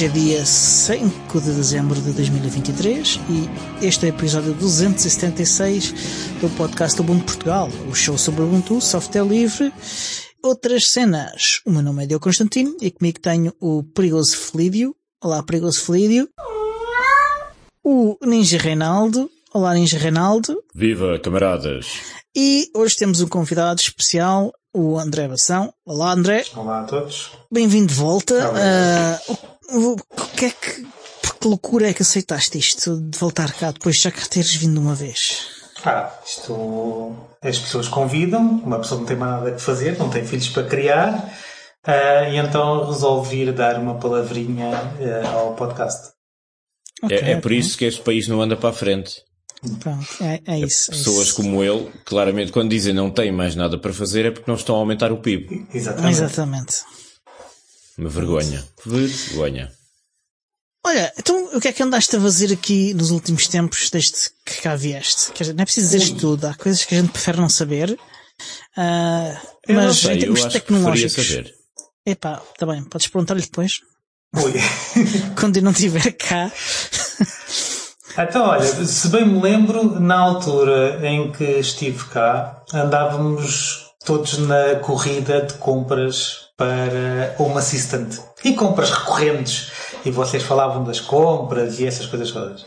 Hoje é dia 5 de dezembro de 2023 e este é o episódio 276 do podcast Ubuntu Portugal, o show sobre Ubuntu, software livre, outras cenas. O meu nome é Diogo Constantino e comigo tenho o Perigoso Felídio. Olá, Perigoso Felídio. O Ninja Reinaldo. Olá, Ninja Reinaldo. Viva, camaradas! E hoje temos um convidado especial, o André Bação. Olá, André. Olá a todos. Bem-vindo de volta. Olá. Que é que, por que loucura é que aceitaste isto de voltar cá depois de já cá teres vindo uma vez? Ah, isto as pessoas convidam, uma pessoa não tem mais nada que fazer, não tem filhos para criar, ah, e então resolvi ir dar uma palavrinha ah, ao podcast. Ok, é, é por ok. isso que este país não anda para a frente. Pronto, é, é isso. é Pessoas isso. como ele, claramente, quando dizem não têm mais nada para fazer, é porque não estão a aumentar o PIB. Exatamente. Exatamente. Uma vergonha. Vergonha. Olha, então o que é que andaste a fazer aqui nos últimos tempos desde que cá vieste? Quer dizer, não é preciso dizer tudo, há coisas que a gente prefere não saber. Ah, Eu não mas sei, em eu termos acho que tecnológicos. preferia saber. Epá, tá bem, podes perguntar-lhe depois, quando eu não estiver cá. Então, olha, se bem me lembro, na altura em que estive cá, andávamos todos na corrida de compras para Home Assistant. E compras recorrentes. E vocês falavam das compras e essas coisas todas.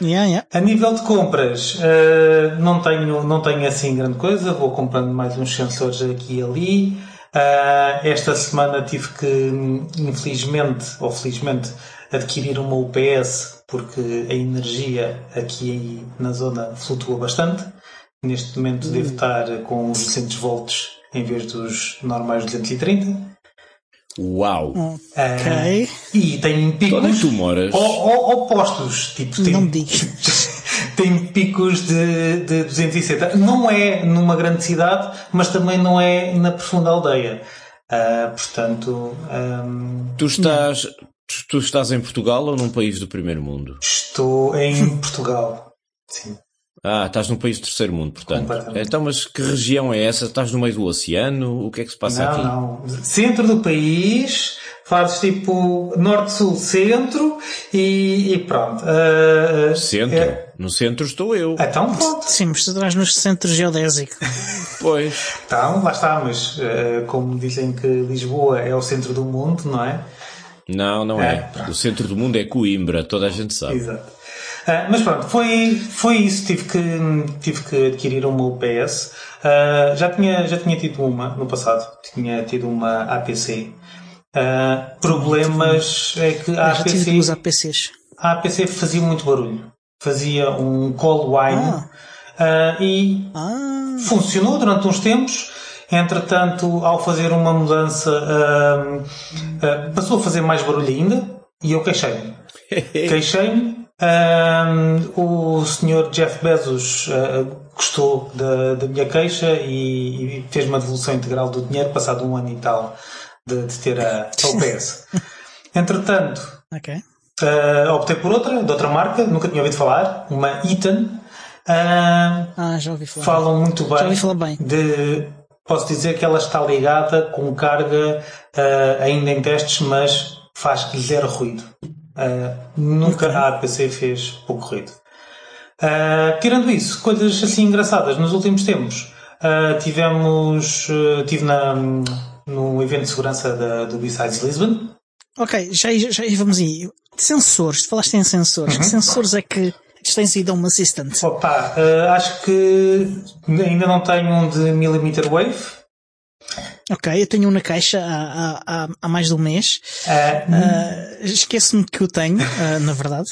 Yeah, yeah. A nível de compras, eh, não, tenho, não tenho assim grande coisa, vou comprando mais uns sensores aqui e ali. Ah, esta semana tive que, infelizmente, ou felizmente, adquirir uma UPS porque a energia aqui na zona flutua bastante. Neste momento devo estar com os 200 volts em vez dos normais 230. Uau! Ok. E tem picos Onde é que tu moras? o- o- opostos. Tipo, tem, Não me digas. tem picos de, de 260. Não é numa grande cidade, mas também não é na profunda aldeia. Ah, portanto, ahm, Tu estás, tu, tu estás em Portugal ou num país do primeiro mundo? estou em Portugal. Sim. Ah, estás num país do terceiro mundo, portanto. Então, mas que região é essa? Estás no meio do oceano? O que é que se passa Não, aqui? não. Centro do país, fazes tipo norte, sul, centro e, e pronto. Ah, Centro? é- No centro estou eu. então pronto. Sim, mas tu estás nos centros geodésicos. Pois. Então, lá está, mas ah, como dizem que Lisboa é o centro do mundo, não é? Não, não é. É, O centro do mundo é Coimbra, toda a gente sabe. Exato. Ah, mas pronto, foi, foi isso. Tive que, tive que adquirir uma UPS. Ah, já, tinha, já tinha tido uma no passado. Tinha tido uma APC. Ah, problemas é que a APC, APCs. a APC fazia muito barulho. Fazia um call wine ah, e Ah, funcionou durante uns tempos. Entretanto, ao fazer uma mudança, ah, ah, passou a fazer mais barulho ainda e eu queixei-me. Queixei-me. Ahm, o senhor Jeff Bezos ah, gostou da, da minha queixa e, e fez uma devolução integral do dinheiro passado um ano e tal de, de ter a, a UPS. Entretanto, ok. ah, optei por outra, de outra marca, nunca tinha ouvido falar, uma Eaton. Ahm, Ah, já ouvi falar. falam muito bem. Já ouvi falar bem. De, posso dizer que ela está ligada com carga ainda em testes, mas faz zero ruído. Ah, nunca a APC fez pouco ruído. Ah, tirando isso, coisas assim engraçadas nos últimos tempos. ah, tivemos, ah, tive na, no evento de segurança da, do B-Sides Lisbon. Ok, já, já vamos aí. Sensores, tu falaste em sensores. Uhum. Que sensores é que tens ido a uma Assistant? Opa, acho que ainda não tenho um de millimeter wave. Ok, eu tenho um na caixa há, há, há, mais de um mês. Ah, Ah, Esqueço-me que eu tenho, ah, na verdade.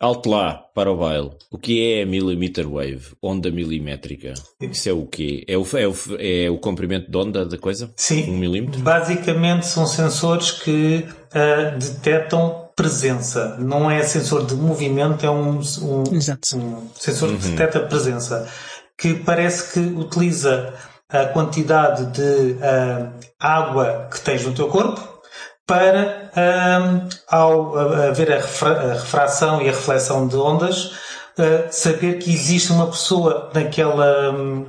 Alto lá, para o baile. O que é a millimeter wave? Onda milimétrica. Isso é o quê? É o, é o, é o comprimento de onda da coisa? Sim. Um milímetro? Basicamente são sensores que ah, detectam presença. Não é sensor de movimento, é um, um, Exato. um sensor que detecta presença. Que parece que utiliza a quantidade de ah, água que tens no teu corpo para, ah, ao haver a, refra- a refração e a reflexão de ondas, ah, saber que existe uma pessoa naquela, hum,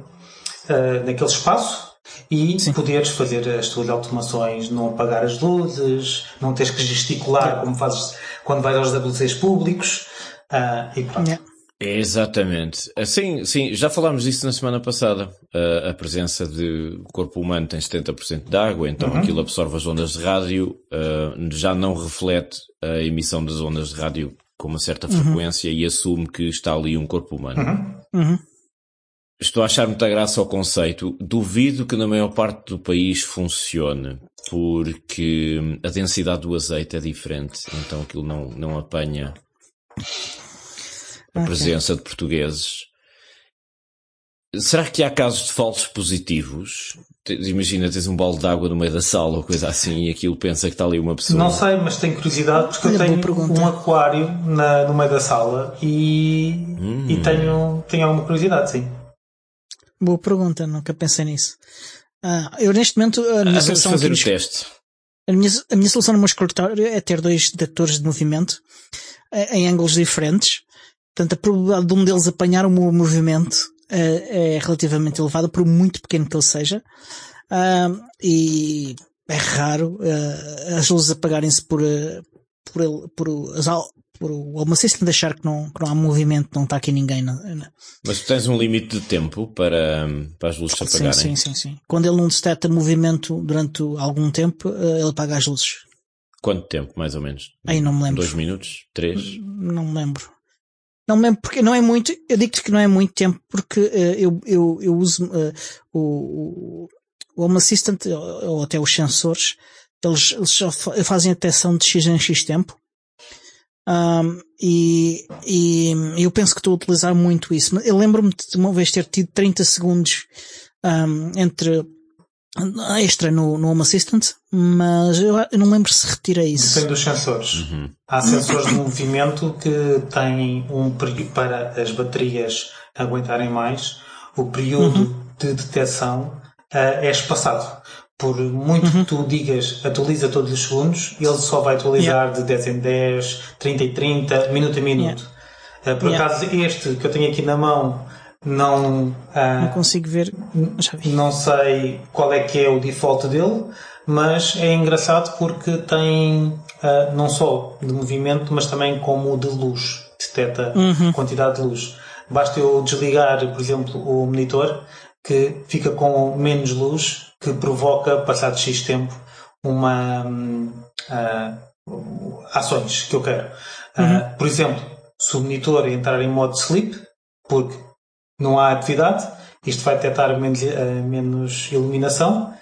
ah, naquele espaço e Sim. poderes fazer as tuas automações, não apagar as luzes, não teres que gesticular como fazes quando vais aos WCs públicos. Uh, e pronto. Yeah. Exatamente. Sim, sim, já falámos disso na semana passada. Uh, a presença de corpo humano tem 70% de água, então uhum. aquilo absorve as ondas de rádio, uh, já não reflete a emissão das ondas de rádio com uma certa uhum. frequência e assume que está ali um corpo humano. Uhum. uhum. Estou a achar muita graça ao conceito. Duvido que na maior parte do país funcione, porque a densidade do azeite é diferente, então aquilo não, não apanha a okay. presença de portugueses. Será que há casos de falsos positivos? Imagina, tens um balde de água no meio da sala ou coisa assim e aquilo pensa que está ali uma pessoa. Não sei, mas tenho curiosidade porque Olha, eu tenho um aquário na, no meio da sala e, hum. e tenho, tenho alguma curiosidade, sim. Boa pergunta, nunca pensei nisso. Ah, eu neste momento a minha ah, solução fazer o teste. A minha, a minha solução no meu escritório é ter dois detectores de movimento eh, em ângulos diferentes Portanto, a probabilidade de um deles apanhar o meu movimento uh, é relativamente elevada, por muito pequeno que ele seja. Uh, e é raro uh, as luzes apagarem-se por, por, ele, por, as, por o achar que não, que não há movimento, não está aqui ninguém. Mas tu tens um limite de tempo para, para as luzes apagarem? Sim, sim, sim, sim. Quando ele não detecta movimento durante algum tempo, ele apaga as luzes. Quanto tempo, mais ou menos? Aí não me lembro. Dois minutos? Três? Não me lembro. Não me lembro porque não é muito, eu digo-te que não é muito tempo porque uh, eu, eu, eu uso uh, o, o Home Assistant ou até os sensores, eles, eles fazem a detecção de X em X tempo. Um, e, e eu penso que estou a utilizar muito isso. Eu lembro-me de uma vez ter tido 30 segundos um, entre extra no, no Home Assistant, mas eu, eu, não lembro se retira isso. Depende dos sensores. Uhum. Há sensores de movimento que têm um período para as baterias aguentarem mais. O período uhum. de detecção uh, é espaçado. Por muito uhum. que tu digas atualiza todos os segundos, ele só vai atualizar yeah. de 10 em 10, 30 em 30, minuto a minuto. Yeah. Uh, por yeah. acaso, este que eu tenho aqui na mão não, uh, não consigo ver. Não sei qual é que é o default dele, mas é engraçado porque tem uh, não só de movimento, mas também como de luz. Detecta uhum. quantidade de luz. Basta eu desligar, por exemplo, o monitor que fica com menos luz, que provoca, passado X tempo, uma uh, ações que eu quero. Uhum. por exemplo, se o monitor entrar em modo sleep, porque não há atividade, isto vai detectar menos, uh, menos iluminação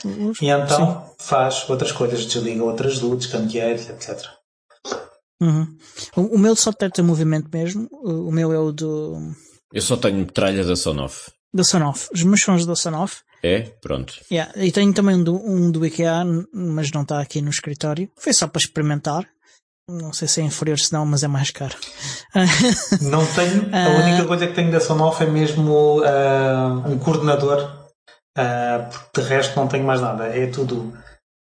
e então Sim. faz outras coisas, desliga outras luzes, candeeiros, etc. Uhum. O, o, meu só detecta movimento mesmo, o, meu é o do. Eu só tenho metralha da Sonoff. Da Sonoff. Os meus sons da Sonoff. É? Pronto. Yeah. E tenho também um do, um do IKEA, mas não está aqui no escritório. Foi só para experimentar. Não sei se é inferior se não, mas é mais caro. não tenho. A única coisa que tenho da Sonoff é mesmo uh, um coordenador. Uh, porque de resto não tenho mais nada. É tudo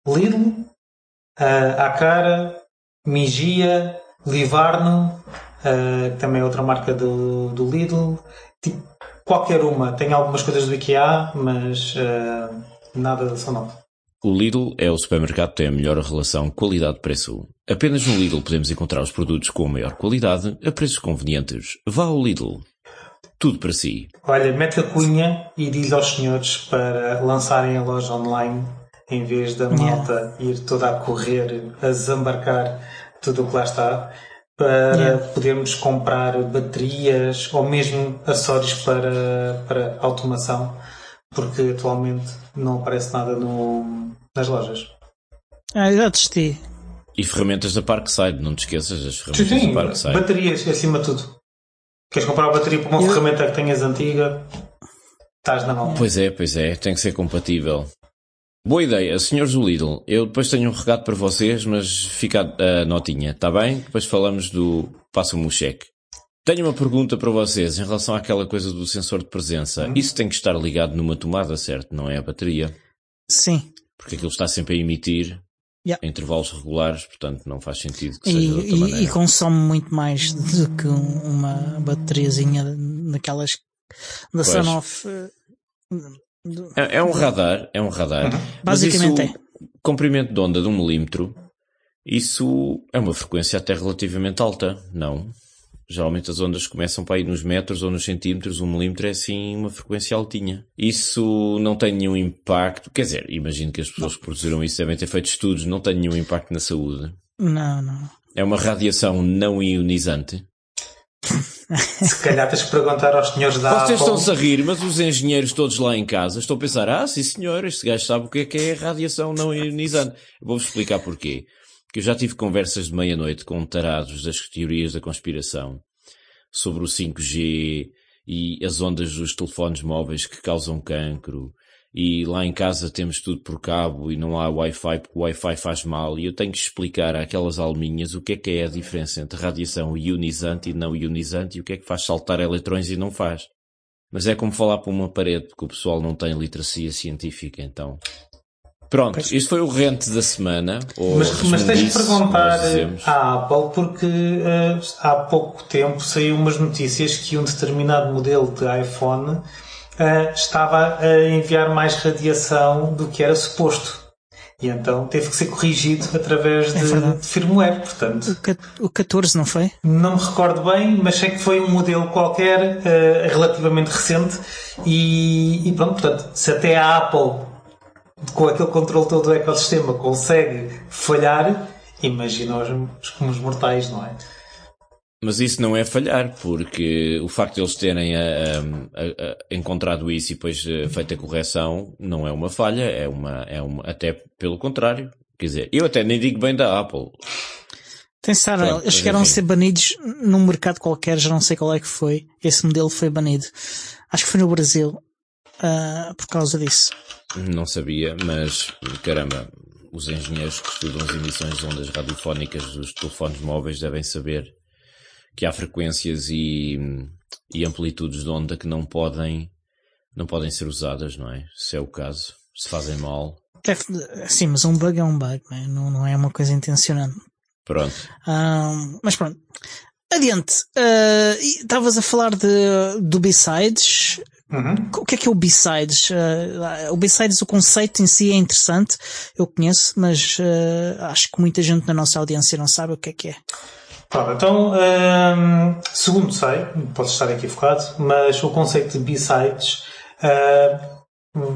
Lidl, uh, à cara, Migia, Livarno, uh, que também é outra marca do, do Lidl. Tipo, qualquer uma. Tenho algumas coisas do IKEA, mas nada da Sonoff. O Lidl é o supermercado que tem a melhor relação qualidade-preço. Apenas no Lidl podemos encontrar os produtos com a maior qualidade a preços convenientes. Vá ao Lidl. Tudo para si. Olha, mete a cunha e diz aos senhores para lançarem a loja online em vez da malta yeah. ir toda a correr, a desembarcar tudo o que lá está, para yeah. podermos comprar baterias ou mesmo acessórios para, para automação, porque atualmente não aparece nada no, nas lojas. Ah, já testei. E ferramentas da Parkside, não te esqueças das ferramentas sim, da Parkside. baterias acima de tudo. Queres comprar uma bateria para uma Eu... ferramenta que tenhas antiga? Estás na mão. Pois é, pois é, tem que ser compatível. Boa ideia, senhores do Lidl. Eu depois tenho um recado para vocês, mas fica a notinha, está bem? Depois falamos do. Passa-me o cheque. Tenho uma pergunta para vocês em relação àquela coisa do sensor de presença. Hum? Isso tem que estar ligado numa tomada, certo? Não é a bateria? Sim porque aquilo está sempre a emitir yeah. em intervalos regulares, portanto não faz sentido que seja e, outra e, maneira. E consome muito mais do que uma bateriazinha daquelas da Sonoff. É, é um radar, é um radar. Uhum. Basicamente isso, é. Comprimento de onda de um milímetro, isso é uma frequência até relativamente alta, não? Geralmente as ondas começam para ir nos metros ou nos centímetros, um milímetro é assim uma frequência altinha. Isso não tem nenhum impacto, quer dizer, imagino que as pessoas que produziram isso devem ter feito estudos, não tem nenhum impacto na saúde. Não, não. É uma radiação não ionizante. Se calhar tens que perguntar aos senhores da Vocês estão-se a rir, mas os engenheiros todos lá em casa estão a pensar, ah, sim senhor, este gajo sabe o que é que é radiação não ionizante. Vou-vos explicar porquê que eu já tive conversas de meia-noite com tarados das teorias da conspiração sobre o 5G e as ondas dos telefones móveis que causam cancro. E lá em casa temos tudo por cabo e não há Wi-Fi porque o Wi-Fi faz mal. E eu tenho que explicar àquelas alminhas o que é que é a diferença entre radiação ionizante e não ionizante e o que é que faz saltar eletrões e não faz. Mas é como falar para uma parede porque o pessoal não tem literacia científica, então Pronto, pois. isto foi o rente da semana. mas, mas tens de perguntar à Apple porque uh, há pouco tempo saiu umas notícias que um determinado modelo de iPhone uh, estava a enviar mais radiação do que era suposto. E então teve que ser corrigido através de, é de firmware, portanto. O 14 não foi? Não me recordo bem, mas sei que foi um modelo qualquer, uh, relativamente recente, e, e pronto, portanto, se até a Apple com aquele controle todo do ecossistema consegue falhar, imagina os, os mortais, não é? Mas isso não é falhar, porque o facto de eles terem a, a, a, encontrado isso e depois eh, feito a correção não é uma falha, é uma, é uma, até pelo contrário. Quer dizer, eu até nem digo bem da Apple. Pensar, eles chegaram a ser banidos num mercado qualquer, já não sei qual é que foi. Esse modelo foi banido. Acho que foi no Brasil, uh, por causa disso. Não sabia, mas caramba, os engenheiros que estudam as emissões de ondas radiofónicas dos telefones móveis devem saber que há frequências e, e amplitudes de onda que não podem, não podem ser usadas, não é? Se é o caso, se fazem mal. É, sim, mas um bug é um bug, não é, não, é uma coisa intencionada. Pronto. Um, mas pronto. Adiante. Uh, estavas uh, a falar de, do B-Sides. Uhum. O que é que é o B-Sides? Uh, o B-Sides, o conceito em si é interessante, eu conheço, mas uh, acho que muita gente na nossa audiência não sabe o que é que é. Pronto, então, um, segundo sei, posso estar equivocado, mas o conceito de B-Sides uh,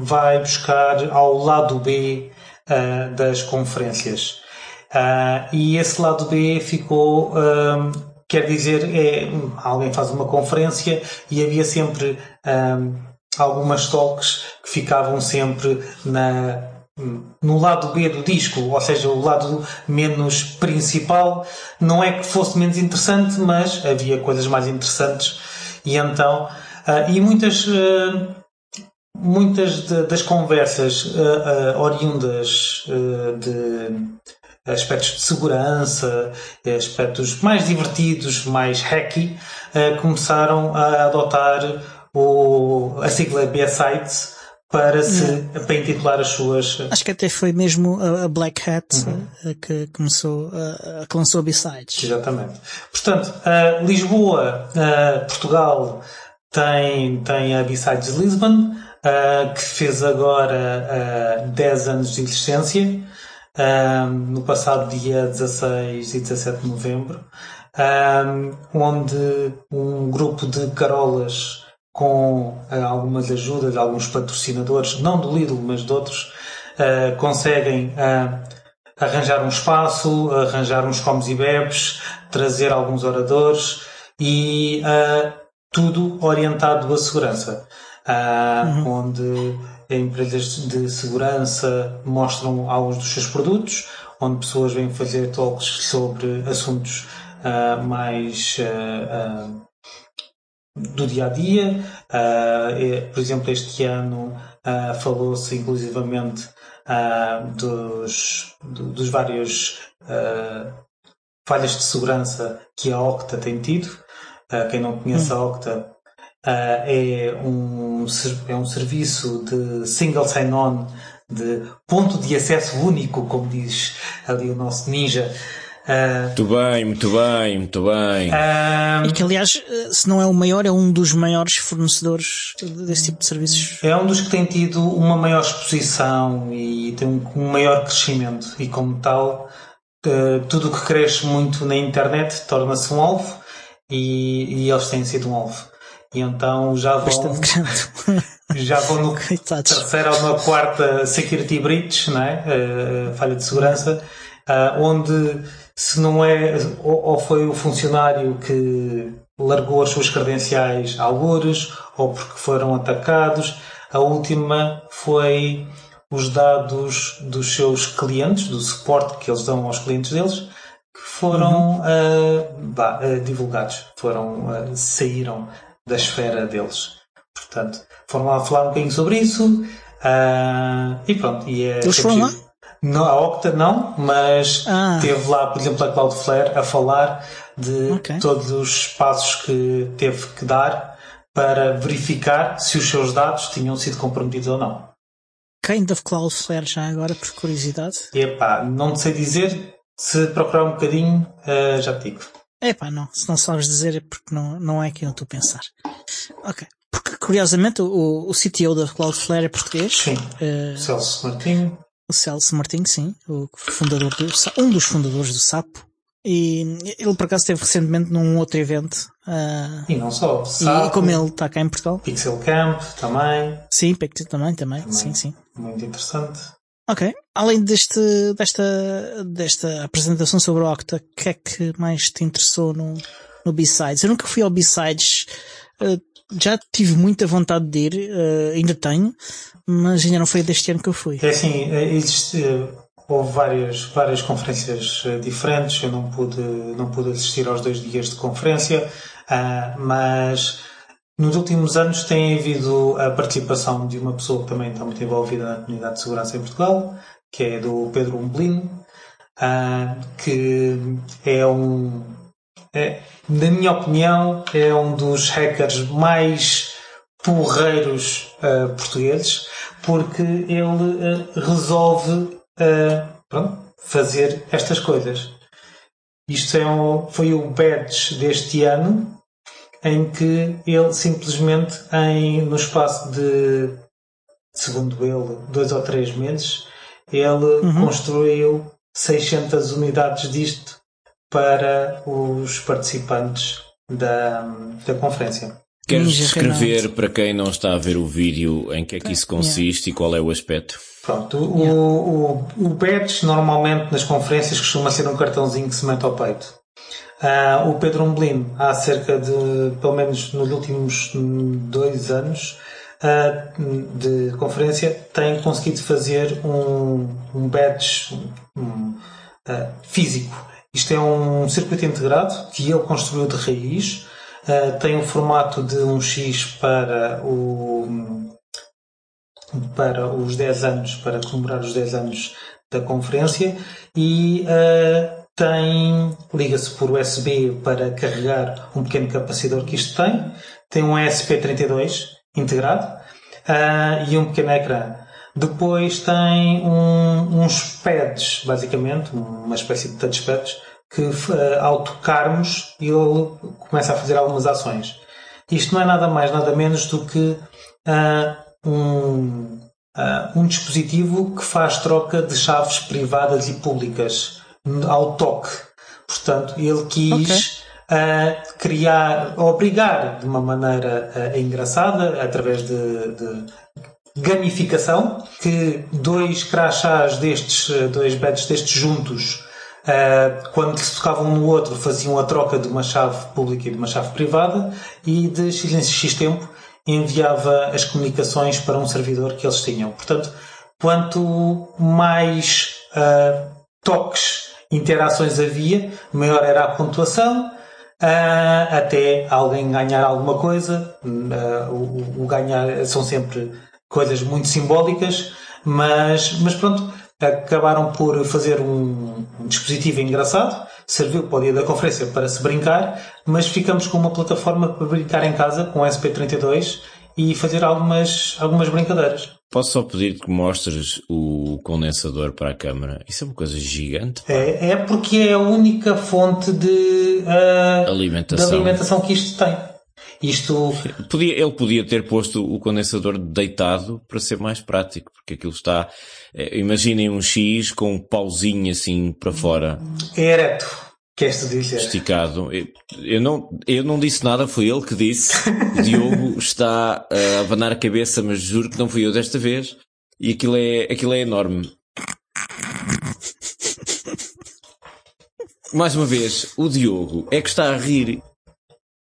vai buscar ao lado B das conferências. e esse lado B ficou Quer dizer, é, alguém faz uma conferência e havia sempre um, algumas talks que ficavam sempre na, no lado B do disco, ou seja, o lado menos principal. Não é que fosse menos interessante, mas havia coisas mais interessantes. E então, uh, e muitas, uh, muitas de, das conversas uh, oriundas de aspectos de segurança, aspectos mais divertidos, mais hacky, uh, começaram a adotar o, a sigla B-Sites para se para intitular as suas. Acho que até foi mesmo a, Black Hat uhum. Eh, que começou a, que lançou B-Sides. Exatamente. Portanto, Lisboa, Portugal tem, tem a B-Sides Lisbon, que fez agora 10 anos de existência um, no passado dia 16 e 17 de novembro, um, onde um grupo de carolas com uh, algumas ajudas, alguns patrocinadores, não do Lidl, mas de outros, uh, conseguem uh, arranjar um espaço, arranjar uns comes e bebes, trazer alguns oradores e tudo orientado à segurança. Uhum. Onde empresas de segurança mostram alguns dos seus produtos, onde pessoas vêm fazer talks sobre assuntos uh, mais uh, do dia a dia. por exemplo, este ano falou-se inclusivamente dos, do, dos vários falhas de segurança que a Octa tem tido. quem não conhece a Octa é, um, é um serviço de single sign-on, de ponto de acesso único, como diz ali o nosso ninja, Uh, muito bem, muito bem, muito bem. Uh, e que, aliás, se não é o maior, é um dos maiores fornecedores desse tipo de serviços. É um dos que tem tido uma maior exposição e tem um, um maior crescimento. E, como tal, uh, tudo o que cresce muito na internet torna-se um alvo e, e eles têm sido um alvo. E então já vão. já vão no terceiro ou na quarta security breach, não é? Uh, falha de segurança, uh, onde se não é, ou, ou, foi o funcionário que largou as suas credenciais a algures, ou porque foram atacados, a última foi os dados dos seus clientes, do suporte que eles dão aos clientes deles, que foram uhum. uh, bah, divulgados, foram, saíram da esfera deles. Portanto, foram lá falar um bocadinho sobre isso uh, e pronto. E é Eles foram lá? Não, a Octa não, mas ah. teve lá, por exemplo, a Cloudflare a falar de okay. todos os passos que teve que dar para verificar se os seus dados tinham sido comprometidos ou não. Kind of Cloudflare já agora, por curiosidade? Epá, não sei dizer. Se procurar um bocadinho, uh, já te digo. Epá, não. Se não sabes dizer é porque não, não é aquilo que tu pensar. Ok. Porque, curiosamente, o, o CTO da Cloudflare é português. Sim. Uh, Celso Martinho. O Celso Martinho, sim. O fundador do, um dos fundadores do Sapo. E ele, por acaso, esteve recentemente num outro evento. Uh, e não só. Sapo, e como ele está cá em Portugal. Pixel Camp também. Sim, Pixel também, também, também. Sim, sim. Muito interessante. Ok. Além deste, desta, desta apresentação sobre o Octa, o que é que mais te interessou no, no B-Sides? Eu nunca fui ao B-Sides. Uh, já tive muita vontade de ir, uh, ainda tenho, mas ainda não foi deste ano que eu fui. É assim, eh, existe, houve várias, várias conferências diferentes, eu não pude, não pude assistir aos dois dias de conferência, uh, mas nos últimos anos tem havido a participação de uma pessoa que também está muito envolvida na comunidade de segurança em Portugal, que é do Pedro Umblino, uh, que é um, é, na minha opinião, é um dos hackers mais porreiros uh, portugueses, porque ele uh, resolve pronto, fazer estas coisas. Isto é um, foi o badge deste ano, em que ele simplesmente, em, no espaço de, segundo ele, dois ou três meses, ele uhum. construiu 600 unidades disto para os participantes da, da conferência. Queres descrever para quem não está a ver o vídeo em que é que isso consiste yeah. e qual é o aspecto? Pronto, o, yeah. o, o, badge normalmente nas conferências costuma ser um cartãozinho que se mete ao peito. Uh, o Pedro Umblin, há cerca de, pelo menos nos últimos dois anos uh, de conferência, tem conseguido fazer um, um badge um, uh, físico isto é um circuito integrado que ele construiu de raiz. Tem um formato de um X para, o, para os 10 anos, para comemorar os 10 anos da conferência e uh, tem, liga-se por USB para carregar um pequeno capacitor que isto tem, tem um ESP32 integrado uh, e um pequeno ecrã. Depois tem um, uns pads, basicamente, uma espécie de touchpads, que uh, ao tocarmos ele começa a fazer algumas ações. Isto não é nada mais, nada menos do que uh, um, um dispositivo que faz troca de chaves privadas e públicas ao toque. Portanto, ele quis okay. criar, obrigar de uma maneira engraçada, através de, de gamificação, que dois crachás destes, dois badges destes juntos, uh, quando se tocavam um no outro, faziam a troca de uma chave pública e de uma chave privada e de X em X tempo enviava as comunicações para um servidor que eles tinham. Portanto, quanto mais uh, toques, interações havia, maior era a pontuação, uh, até alguém ganhar alguma coisa. Uh, o, o, ganhar são sempre coisas muito simbólicas, mas, mas pronto, acabaram por fazer um, um, dispositivo engraçado, serviu para o dia da conferência para se brincar, mas ficamos com uma plataforma para brincar em casa com o SP32 e fazer algumas, algumas brincadeiras. Posso só pedir que mostres o condensador para a câmara? Isso é uma coisa gigante. É, é porque é a única fonte de, uh, alimentação. de alimentação que isto tem. Isto... Podia, ele podia ter posto o condensador deitado para ser mais prático, porque aquilo está. É, imaginem um X com um pauzinho assim para fora. É ereto. Queres tu dizer? Esticado. Eu, eu, não, eu não disse nada, foi ele que disse. O Diogo está a abanar a cabeça, mas juro que não fui eu desta vez. E aquilo é, aquilo é enorme. Mais uma vez, o Diogo é que está a rir.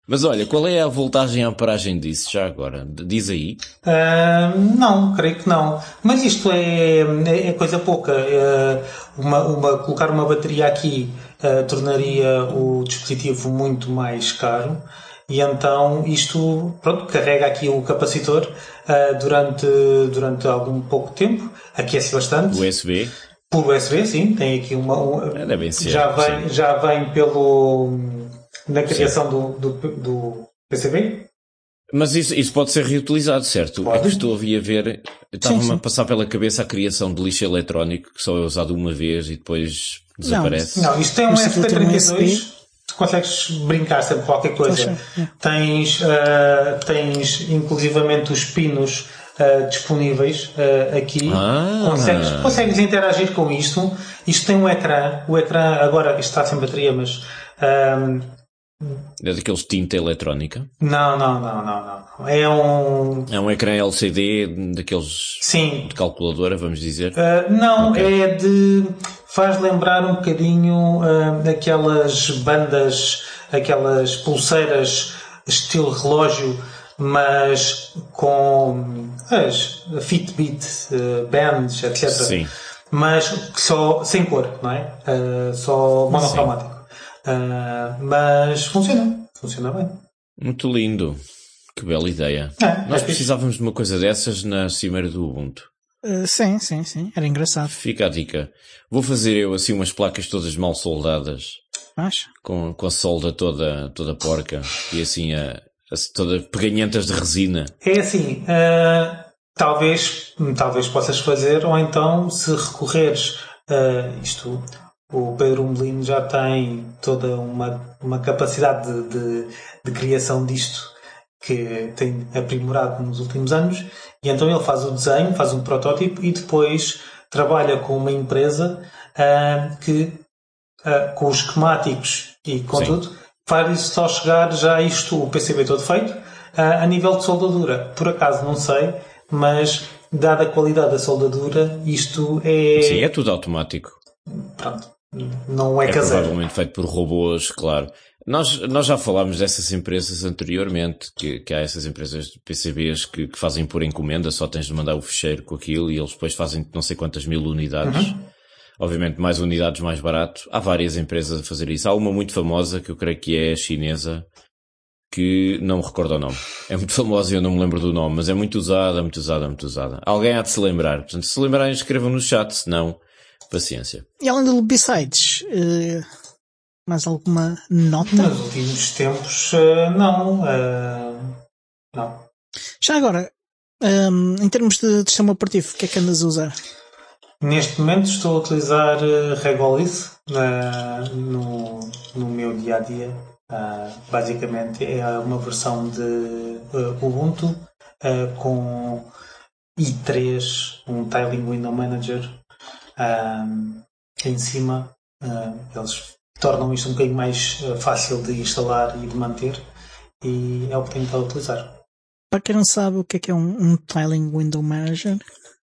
Mas olha, qual é a voltagem à paragem disso já agora? Diz aí. Uh, não, creio que não. Mas isto é, é, coisa pouca. Uh, uma, uma, colocar uma bateria aqui uh, tornaria o dispositivo muito mais caro. E então isto pronto, carrega aqui o capacitor uh, durante, durante algum pouco tempo, aquece bastante. USB? Por USB, sim, tem aqui uma. uma é, ser, já, vem, sim. já vem pelo. na criação do, do, do, PCB. Mas isso, isso pode ser reutilizado, certo? Pode. É que estou a ver. Estava-me a passar pela cabeça a criação de lixo eletrónico que só é usado uma vez e depois desaparece. Não, não isto tem um FP32. Tu consegues brincar sempre qualquer coisa. Tens, uh, tens inclusivamente os pinos uh, disponíveis uh, aqui. Ah. Consegues, consegues interagir com isto. Isto tem um ecrã. O ecrã agora isto está sem bateria, mas um, é daqueles tinta eletrónica? Não, não, não, não, não. É um. É um ecrã LCD daqueles. Sim. De calculadora, vamos dizer? Uh, não, okay. é de. Faz lembrar um bocadinho uh, aquelas bandas, aquelas pulseiras estilo relógio, mas com as Fitbit, uh, bands, etc. Sim. Mas só sem cor, não é? só monocromático. Uh, mas funciona. Funciona bem. Muito lindo. Que bela ideia. É, Nós é precisávamos de uma coisa dessas na cimeira do Ubuntu. Uh, sim, sim, sim. Era engraçado. Fica a dica. Vou fazer eu assim umas placas todas mal soldadas. Acho. Com, com a solda toda, toda porca. E assim a, a toda peganhentas de resina. É assim. Uh, talvez, talvez possas fazer, ou então se recorreres uh, isto o Pedro Umbelino já tem toda uma, uma capacidade de, de, de, criação disto que tem aprimorado nos últimos anos e então ele faz o desenho, faz um protótipo e depois trabalha com uma empresa uh, que uh, com os esquemáticos e com Sim. tudo faz isso só chegar já isto, o PCB todo feito, uh, a nível de soldadura. Por acaso não sei, mas dada a qualidade da soldadura, isto é. Sim, é tudo automático. Pronto. Não é, é caseiro. provavelmente feito por robôs, claro. Nós, nós já falámos dessas empresas anteriormente, que, que há essas empresas de PCBs que, que fazem por encomenda, só tens de mandar o fecheiro com aquilo e eles depois fazem não sei quantas mil unidades. Uhum. Obviamente mais unidades mais barato. Há várias empresas a fazer isso. Há uma muito famosa que eu creio que é chinesa, que não me recordo o nome. É muito famosa e eu não me lembro do nome, mas é muito usada, muito usada, muito usada. Alguém há de se lembrar. Portanto, se lembrarem, escrevam no chat, se não, paciência. E além do B-Sides, uh, mais alguma nota? Nos últimos tempos, uh, não. Uh, não. Já agora, um, em termos de, de sistema operativo, o que é que andas a usar? Neste momento estou a utilizar Regolith no, no meu dia a dia. basicamente é uma versão de Ubuntu com i3, um Tiling Window Manager um, em cima, uh, eles tornam isto um bocadinho mais uh, fácil de instalar e de manter e é o que tenho estado a utilizar. Para quem não sabe o que é que é um, um Tiling Window Manager?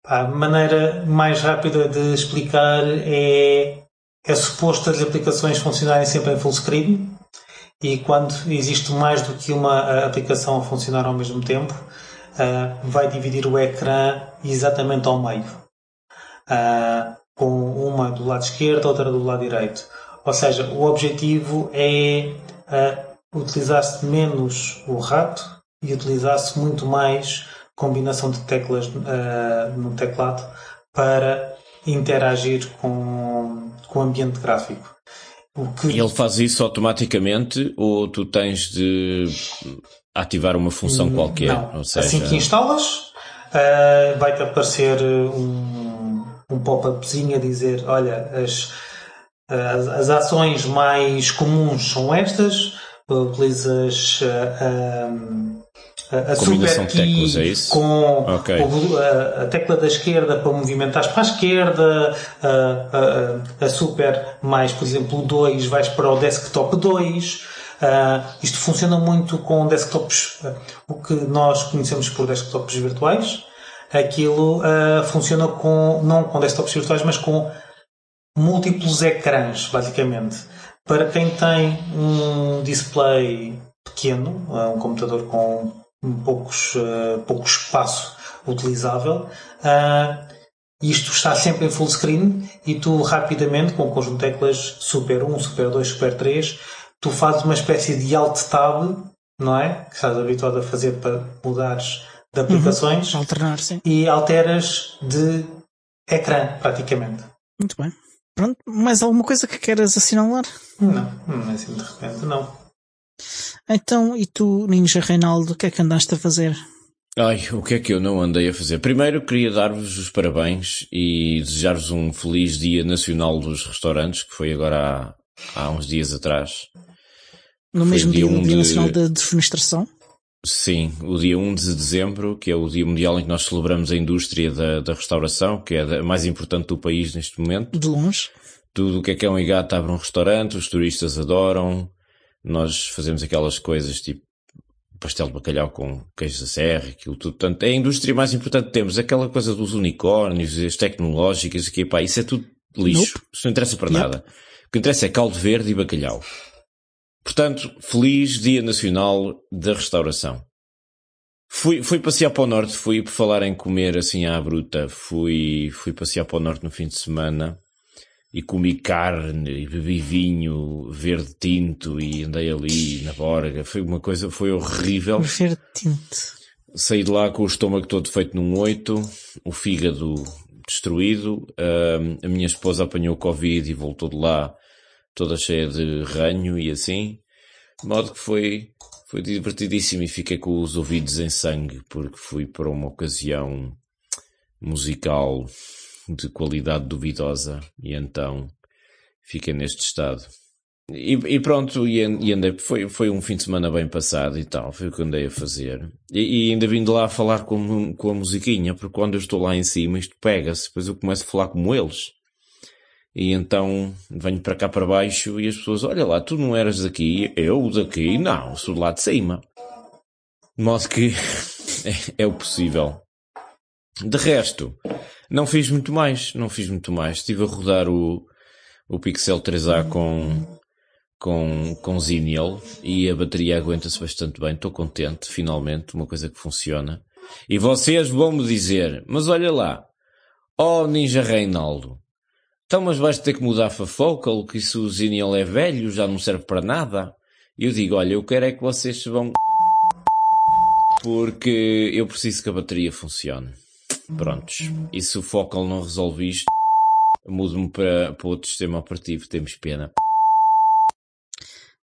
A maneira mais rápida de explicar é é suposto as aplicações funcionarem sempre em full screen e quando existe mais do que uma aplicação a funcionar ao mesmo tempo, uh, vai dividir o ecrã exatamente ao meio uh, com uma do lado esquerdo, outra do lado direito. Ou seja, o objetivo é uh, utilizar-se menos o rato e utilizar-se muito mais combinação de teclas uh, no teclado para interagir com, com o ambiente gráfico. Que... Ele faz isso automaticamente ou tu tens de ativar uma função hum, qualquer? Não. Seja... Assim que instalas, uh, vai-te aparecer um pop-upzinho a dizer: Olha, as, as, as, ações mais comuns são estas, utilizas. Uh, a super key é com okay. a, a, tecla da esquerda para movimentar para a esquerda, a, a, a, super mais, por exemplo, o 2 vais para o desktop 2. Uh, isto funciona muito com desktops, uh, o que nós conhecemos por desktops virtuais. Aquilo uh, funciona com, não com desktops virtuais, mas com múltiplos ecrãs, basicamente. Para quem tem um display pequeno, um computador com poucos, uh, pouco espaço utilizável. Uh, isto está sempre em full screen e tu rapidamente, com o conjunto de teclas Super 1, Super 2, Super 3, tu fazes uma espécie de Alt Tab, não é? Que estás habituado a fazer para mudares de aplicações. Uhum. Alternar, sim. E alteras de ecrã, praticamente. Muito bem. Pronto, mais alguma coisa que queiras assinalar? Não, não é assim de repente, não. Então, e tu, Ninja Reinaldo, o que é que andaste a fazer? Ai, o que é que eu não andei a fazer? Primeiro queria dar-vos os parabéns e desejar-vos um feliz Dia Nacional dos Restaurantes, que foi agora há, há uns dias atrás. No foi mesmo dia, dia, dia de... Nacional da Defenestração? Sim, o dia 1 de dezembro, que é o dia mundial em que nós celebramos a indústria da, da restauração, que é a mais importante do país neste momento. De longe. Tudo o que é que é um e gato abre um restaurante, os turistas adoram, nós fazemos aquelas coisas tipo pastel de bacalhau com queijo da serra, aquilo tudo. Portanto, é a indústria mais importante que temos. Aquela coisa dos unicórnios, as tecnológicas, que, pá, isso é tudo lixo. Nope. Isso não interessa para nada. O que interessa é caldo verde e bacalhau. Portanto, feliz Dia Nacional da Restauração. Fui, fui passear para o Norte, fui por falar em comer assim à bruta, fui, fui passear para o Norte no fim de semana e comi carne e bebi vinho verde tinto e andei ali na borga. Foi uma coisa, foi horrível. Verde tinto. Saí de lá com o estômago todo feito num oito, o fígado destruído. a minha esposa apanhou Covid e voltou de lá toda cheia de ranho e assim. De modo que foi, foi divertidíssimo e fiquei com os ouvidos em sangue porque fui para uma ocasião musical de qualidade duvidosa e então fiquei neste estado. E, e pronto, e, andei, foi, foi um fim de semana bem passado e tal, foi o que andei a fazer. E, e ainda vim de lá a falar com, com a musiquinha, porque quando eu estou lá em cima isto pega-se, depois eu começo a falar como eles. E então venho para cá para baixo e as pessoas, olha lá, tu não eras daqui, eu daqui, não, sou de lá de cima. De modo que é, é o possível. De resto, não fiz muito mais, não fiz muito mais. Estive a rodar o, o Pixel 3a com, com, com Zenial e a bateria aguenta-se bastante bem. Estou contente, finalmente, uma coisa que funciona. E vocês vão-me dizer, mas olha lá, oh Ninja Reinaldo, então mas vais ter que mudar para Focal, que isso o Zenial é velho, já não serve para nada. E eu digo, olha, eu quero é que vocês vão porque eu preciso que a bateria funcione. Prontos. E se o Focal não resolve isto, mudo-me para, para outro sistema operativo. Temos pena.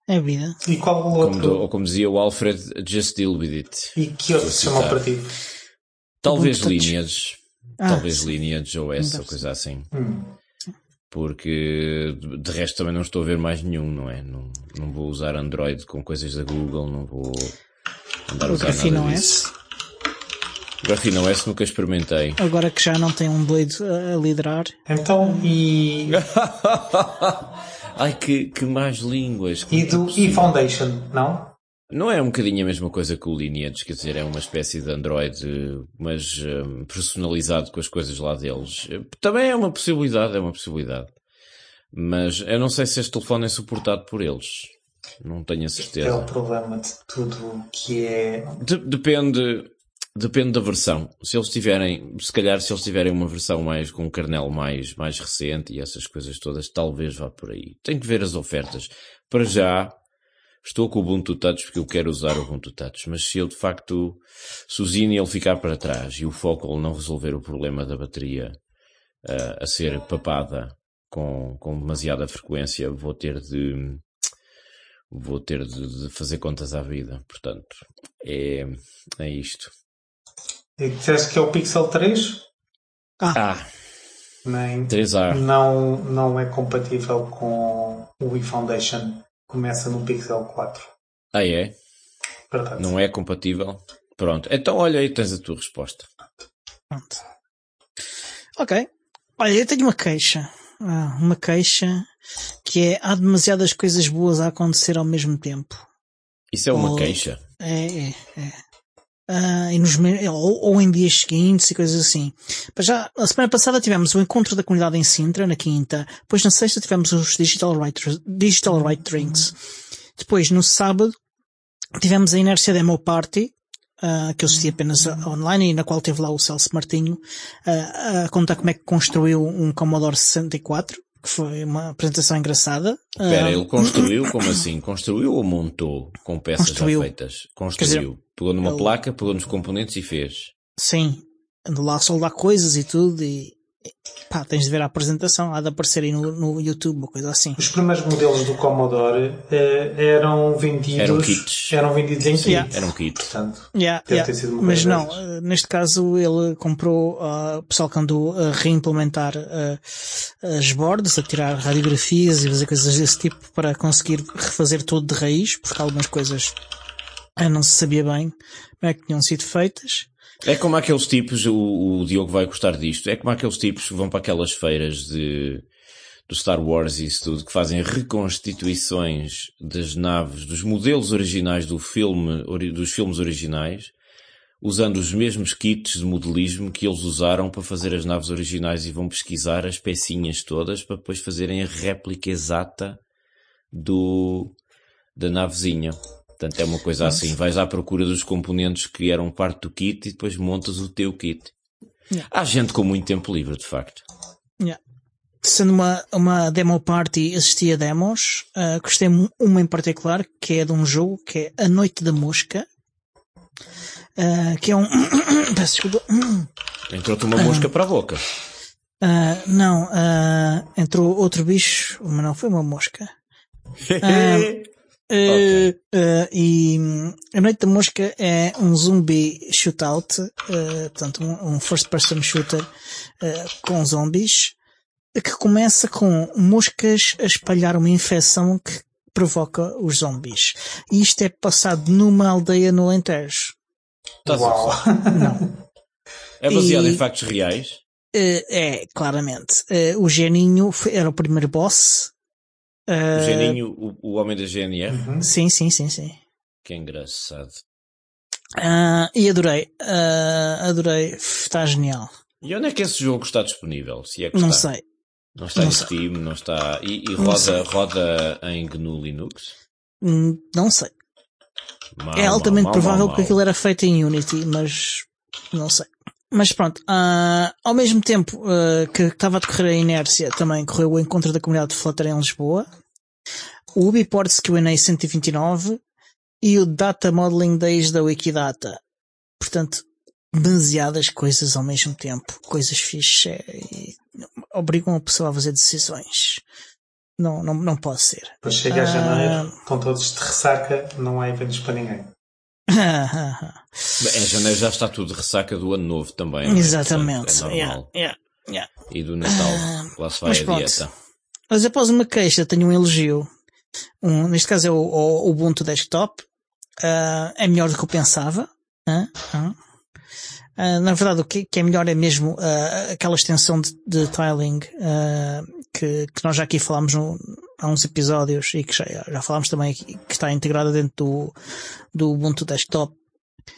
É vida. E qual o outro? Como, ou como dizia o Alfred, just deal with it. E que outro sistema operativo? Talvez Lineage. Ah, talvez Lineage ou essa, ou coisa assim. Hum. Porque de resto também não estou a ver mais nenhum, não é? Não, não vou usar Android com coisas da Google, não vou andar a usar nada disso. Grafina OS nunca experimentei. Agora que já não tem um Blade a, liderar. Então, e. Ai, que, que mais línguas. E do e Foundation, não? Não é um bocadinho a mesma coisa que o Lineage, quer dizer, é uma espécie de Android, mas um, personalizado com as coisas lá deles. Também é uma possibilidade, é uma possibilidade. Mas eu não sei se este telefone é suportado por eles. Não tenho a certeza. É o problema de tudo que é. De depende. Depende da versão. Se eles tiverem, se calhar se eles tiverem uma versão mais com um kernel mais, mais recente e essas coisas todas, talvez vá por aí. Tenho que ver as ofertas. Para já, estou com o Ubuntu Touch porque eu quero usar o Ubuntu Touch. Mas se eu de facto, se o Zine ele ficar para trás e o Focal não resolver o problema da bateria uh, a ser papada com, com demasiada frequência, vou ter de vou ter de, de fazer contas à vida. Portanto, é, é isto. E disseste que é o Pixel 3? Ah, ah Nem, 3A. Não, não é compatível com o Wii Foundation. Começa no Pixel 4. Ah, é? Verdade. Não é compatível? Pronto. Então, olha aí, tens a tua resposta. Pronto. Ok. Olha, eu tenho uma queixa. Ah, uma queixa que é há demasiadas coisas boas a acontecer ao mesmo tempo. Isso é uma ou, queixa? É, é, é. Uh, e nos, ou, ou, em dias seguintes e coisas assim. Mas já, a semana passada tivemos o encontro da comunidade em Sintra, na quinta. Depois na sexta tivemos os Digital Writers, Digital Write Drinks. Depois no sábado tivemos a Inércia Demo Party, uh, que eu assisti apenas online e na qual teve lá o Celso Martinho, uh, a contar como é que construiu um Commodore 64 que foi uma apresentação engraçada. Espera, ele construiu, como assim? Construiu ou montou com peças construiu. já feitas? Construiu. Dizer, pegou numa ele... placa, pegou nos componentes e fez. Sim. Andou lá a soldar coisas e tudo e Pá, tens de ver a apresentação, há de aparecer aí no, no YouTube, uma coisa assim. Os primeiros modelos do Commodore eh, eram vendidos. Eram kits. Eram vendidos em kits. Yeah. Eram kits. Portanto, yeah, yeah. Mas não, uh, neste caso ele comprou, uh, o pessoal que andou a reimplementar uh, as bordas, a tirar radiografias e fazer coisas desse tipo para conseguir refazer tudo de raiz, porque algumas coisas não se sabia bem como é que tinham sido feitas. É como aqueles tipos, o, o Diogo vai gostar disto, é como aqueles tipos que vão para aquelas feiras de, do Star Wars e isso tudo, que fazem reconstituições das naves, dos modelos originais do filme, dos filmes originais, usando os mesmos kits de modelismo que eles usaram para fazer as naves originais e vão pesquisar as pecinhas todas para depois fazerem a réplica exata do, da navezinha. Portanto, é uma coisa assim. Vais à procura dos componentes que eram parte do kit e depois montas o teu kit. Yeah. Há gente com muito tempo livre, de facto. Yeah. Sendo uma, uma demo party, existia demos. Uh, gostei uma em particular, que é de um jogo que é A Noite da Mosca. Uh, que é um. Peço desculpa. Entrou-te uma mosca uh, para a boca. Uh, não, entrou outro bicho, mas não foi uma mosca. Okay. Uh, e hum, A Noite da Mosca é um zumbi shootout, uh, portanto um, um first person shooter uh, com zombies, que começa com moscas a espalhar uma infecção que provoca os zombies. E isto é passado numa aldeia no Alentejo. Uau. Não. É baseado e, em factos reais? é, claramente. o Geninho era o primeiro boss o Geninho, o, o homem da GNR? Uhum. Sim, sim, sim, sim. Que engraçado. Uh, e adorei. Uh, adorei. Está genial. E onde é que esse jogo está disponível? Se é que não está? sei. Não está não em sei. Steam, não está. E, e roda, roda em GNU Linux? Hum, não sei. Mal, é altamente mal, provável mal, que aquilo era feito em Unity, mas não sei. Mas pronto, uh, ao mesmo tempo uh, que estava a decorrer a inércia, também correu o encontro da comunidade de Flutter em Lisboa, o Ubiports Q&A 129 e o Data Modeling Days da Wikidata. Portanto, demasiadas coisas ao mesmo tempo, coisas fixas e obrigam a pessoa a fazer decisões. Não, não, não pode ser. Depois chega a janeiro, uh, com todos de ressaca, não há eventos para ninguém. em janeiro já está tudo de ressaca do ano novo também. É? Exatamente. É normal. Yeah, yeah, E do Natal, uh, lá se vai a pronto. dieta. Mas após uma queixa, tenho um elogio. Um, neste caso é o, o Ubuntu Desktop. Uh, é melhor do que eu pensava. Uh, na verdade, o que, que, é melhor é mesmo aquela extensão de, de tiling que, que, nós já aqui falámos no, há uns episódios e que já, já falámos também aqui, que está integrada dentro do, do Ubuntu Desktop.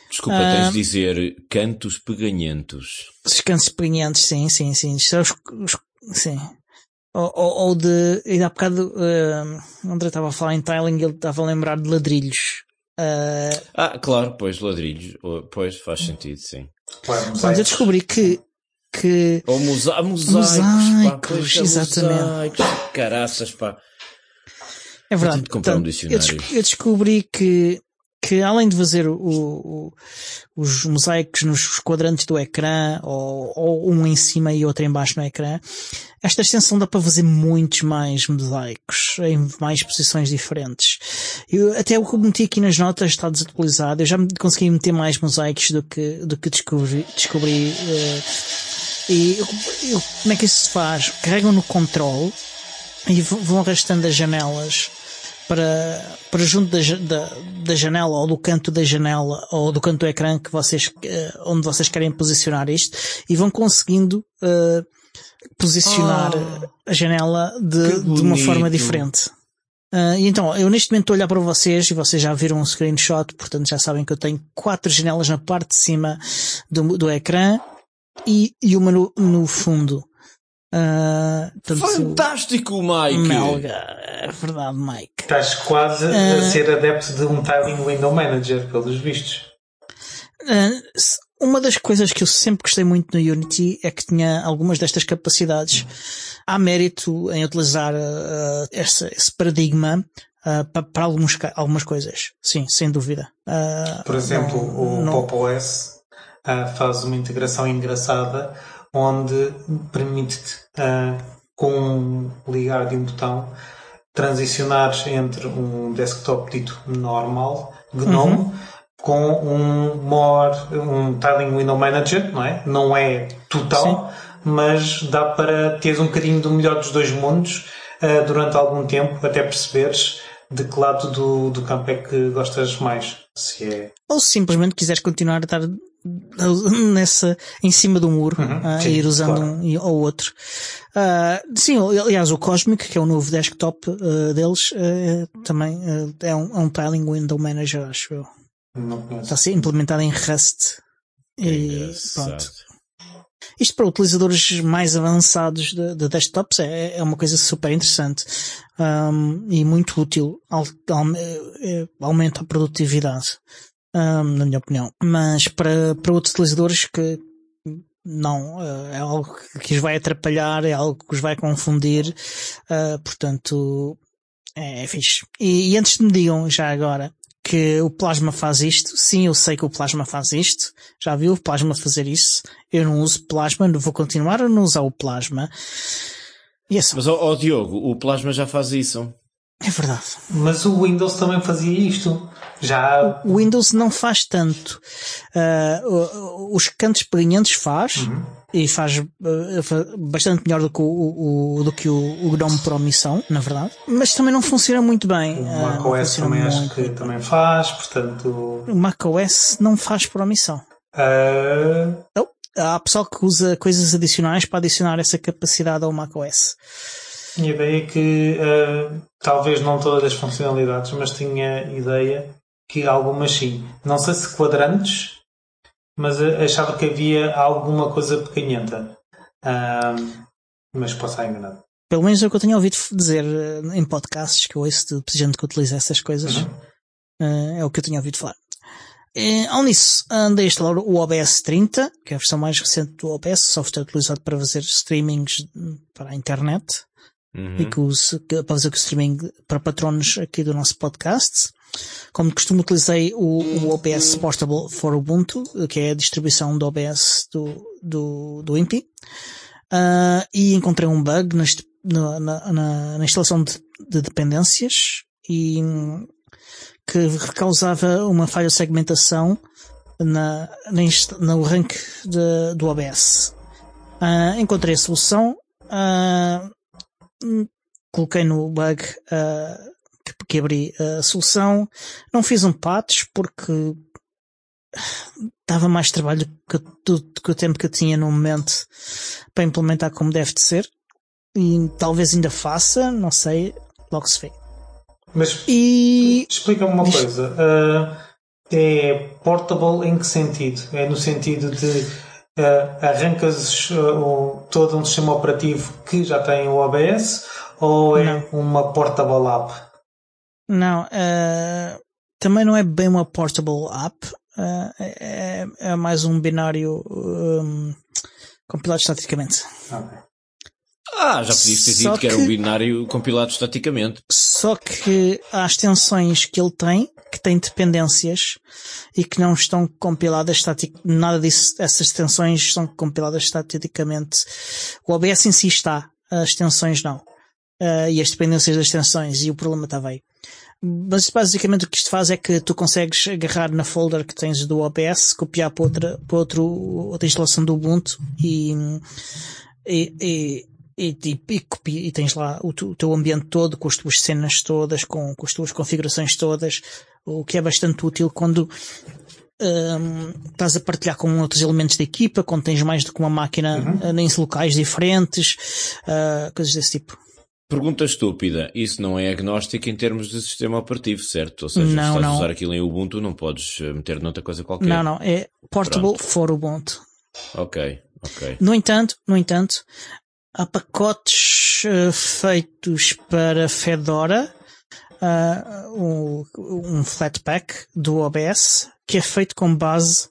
Desculpa, uh, tens de dizer cantos peganhentos. Os cantos peganhentos, sim, sim, sim. Os, os, sim. Ou, ou, ou de, ainda há bocado, uh, André estava a falar em tiling, ele estava a lembrar de ladrilhos. Uh, ah, claro, pois, ladrilhos. Pois, faz sentido, sim. Mas eu descobri que que. Ou musa mosaicos, mosaicos pá, exatamente. Mosaicos, caraças, pá. É verdade. De comprar Portanto, um dicionário. Eu, descobri que que além de fazer o, o, os mosaicos nos quadrantes do ecrã, ou, ou, um em cima e outro em baixo no ecrã, esta extensão dá para fazer muitos mais mosaicos, em mais posições diferentes. Eu, até o que meti aqui nas notas está desatualizado, eu já consegui meter mais mosaicos do que, do que descobri, descobri uh, e eu, eu, como é que isso se faz? Carregam no control e vão arrastando as janelas para, para junto da, da, da, janela ou do canto da janela ou do canto do ecrã que vocês, uh, onde vocês querem posicionar isto e vão conseguindo uh, posicionar oh, a janela de, de uma forma diferente. Uh, e então, eu neste momento estou a olhar para vocês e vocês já viram um screenshot, portanto já sabem que eu tenho quatro janelas na parte de cima do, do ecrã e, e uma no, no fundo. Uh, Fantástico, Mike! Melga, é verdade, Mike. Estás quase uh, a ser adepto de um Tiling Window Manager, pelos vistos. Uh, uma das coisas que eu sempre gostei muito no Unity é que tinha algumas destas capacidades. Há mérito em utilizar uh, esse, esse, paradigma uh, para, para alguns, algumas coisas. Sim, sem dúvida. Uh, Por exemplo, não, o não... Pop OS faz uma integração engraçada onde permite-te, uh, com um ligar de um botão, transicionar entre um desktop dito normal, GNOME, uhum. com um more, um Tiling Window Manager, não é? Não é total, Sim. mas dá para teres um bocadinho do melhor dos dois mundos uh, durante algum tempo, até perceberes de que lado do, do campo é que gostas mais. Se é... Ou simplesmente quiseres continuar a estar nessa, em cima do muro, uhum, uh, sim, ir usando claro. um ou outro. Uh, sim, aliás, o Cosmic, que é o novo desktop uh, deles, também é um, é um tiling window manager, acho eu. Está a ser implementado em Rust. E pronto. Isto para utilizadores mais avançados de, de desktops é, é, uma coisa super interessante um, e muito útil. Aumenta a produtividade um, na minha opinião. Mas para, para outros utilizadores que não, uh, é algo que os vai atrapalhar, é algo que os vai confundir, uh, portanto, é, é fixe. E, e, antes de me digam já agora que o Plasma faz isto, sim, eu sei que o Plasma faz isto, já viu o Plasma fazer isso, eu não uso Plasma, não vou continuar a não usar o Plasma. E é Mas, ó oh, oh, Diogo, o Plasma já faz isso. É verdade. Mas o Windows também fazia isto. Já... O Windows não faz tanto. Uh, os cantos peganhentos faz. Uhum. E faz uh, bastante melhor do que o, o do que o, o GNOME por omissão, na verdade. Mas também não funciona muito bem. O uh, macOS também acho que também faz, portanto... O macOS não faz por omissão. Uh... Não. Há pessoal que usa coisas adicionais para adicionar essa capacidade ao macOS. Tinha ideia que, uh, talvez não todas as funcionalidades, mas tinha ideia que algumas sim. Não sei se quadrantes, mas achava que havia alguma coisa pequenhenta. Uh, mas posso estar enganado. Pelo menos é o que eu tenho ouvido dizer eh, em podcasts que eu ouço de gente que utiliza essas coisas. Uhum. Uh, é o que eu tenho ouvido falar. Ao nisso, andei a instalar o OBS 30, que é a versão mais recente do OBS, software utilizado para fazer streamings para a internet. Uhum. E que uso para fazer o streaming para patronos aqui do nosso podcast. Como costumo, utilizei o, o OBS Portable for Ubuntu, que é a distribuição do OBS do, do, do INPI. Uh, e encontrei um bug na, na, na, na instalação de, de, dependências e que causava uma falha de segmentação na, no rank de, do OBS. Uh, encontrei a solução. Uh, coloquei no bug uh, que, que, abri a solução. Não fiz um patch porque dava mais trabalho que, do, que o tempo que eu tinha no momento para implementar como deve de ser. E talvez ainda faça, não sei, logo se vê. Mas e... explica-me uma Diz... coisa. Uh, é portable em que sentido? É no sentido de uh, arrancas uh, todo um sistema operativo que já tem o OBS ou é não. uma portable app? Não, uh, também não é bem uma portable app, uh, é, é, mais um binário um, compilado estaticamente. Okay. Ah, já podias ter dito que, que era um binário compilado estaticamente. Só que há extensões que ele tem, que têm dependências e que não estão compiladas estaticamente. Nada disso, essas extensões são compiladas estaticamente. O OBS em si está, as extensões não. Uh, e as dependências das extensões, e o problema estava aí. Mas basicamente o que isto faz é que tu consegues agarrar na folder que tens do OBS, copiar para outra, para outro, outra instalação do Ubuntu e, e, e, e, e, e, e tens lá o, o, teu ambiente todo, com as tuas cenas todas, com, com as tuas configurações todas, o que é bastante útil quando um, estás a partilhar com outros elementos da equipa, quando tens mais do que uma máquina uhum. em locais diferentes, uh, coisas desse tipo. Pergunta estúpida. Isso não é agnóstico em termos de sistema operativo, certo? Ou seja, não, se estás não. a usar aquilo em Ubuntu, não podes eh, meter noutra coisa qualquer. Não, não. É portable Pronto. for Ubuntu. Ok, ok. No entanto, no entanto, há pacotes uh, feitos para Fedora, uh, um, um Flatpak do OBS, que é feito com base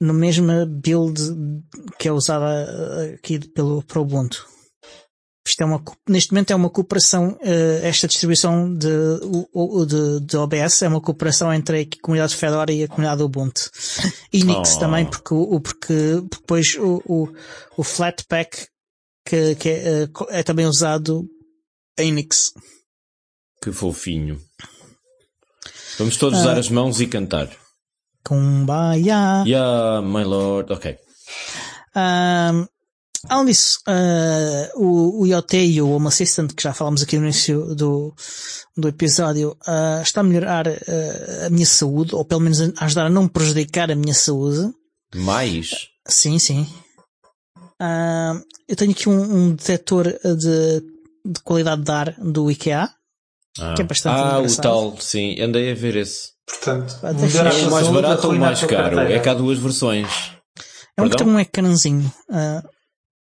no mesmo build que é usada aqui pelo, para Ubuntu. Isto é uma, neste momento é uma cooperação, uh, esta distribuição de, de, de, OBS é uma cooperação entre a comunidade Fedora e a comunidade Ubuntu. E Nix oh. também, porque, o, porque depois o, o, o Flatpak que, que é, uh, é, também usado em Nix. Que fofinho. Vamos todos usar as mãos e cantar. Kumbaya. Yeah, my lord. Ok. Um, Além disso, uh, o, o IoT e o Home Assistant, que já falámos aqui no início do, do episódio, uh, está a melhorar uh, a minha saúde, ou pelo menos a ajudar a não prejudicar a minha saúde. Mais? Sim, sim. Eu tenho aqui um, um detector de, de qualidade de ar do IKEA, ah. que é bastante Ah, engraçado. o tal, sim, andei a ver esse. Portanto, é o mais barato ou o mais caro? É que há duas versões. É um que tem um ecrãzinho. Uh,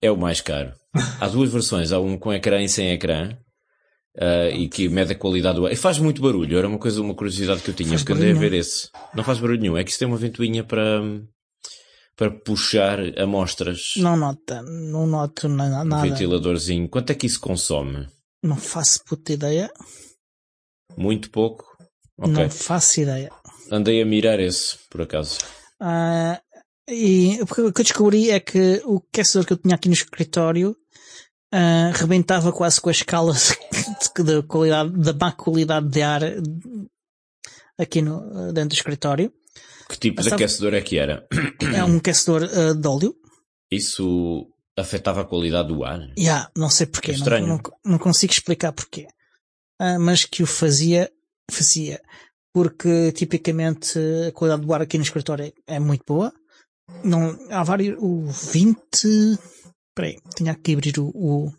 é o mais caro. Há duas versões, há um com ecrã e sem ecrã. Uh, e que mede a qualidade do ar. E faz muito barulho, era uma coisa, uma curiosidade que eu tinha, faz porque andei a ver esse. Não faz barulho nenhum, é que isso tem uma ventoinha para, para puxar amostras. Não nota, não noto nada. Um ventiladorzinho. Quanto é que isso consome? Não faço puta ideia. Muito pouco? Okay. Não faço ideia. Andei a mirar esse, por acaso. Uh, e o que eu descobri é que o aquecedor que eu tinha aqui no escritório uh, rebentava quase com a escala da qualidade, da má qualidade de ar aqui no, dentro do escritório. Que tipo de aquecedor é que era? É um aquecedor uh, de óleo. Isso afetava a qualidade do ar? Yeah, não sei porquê. É estranho. Não, não, não, consigo explicar porquê. Uh, mas que o fazia, fazia. Porque tipicamente a qualidade do ar aqui no escritório é muito boa. Não, há vários. O 20. Peraí, tinha que abrir o, o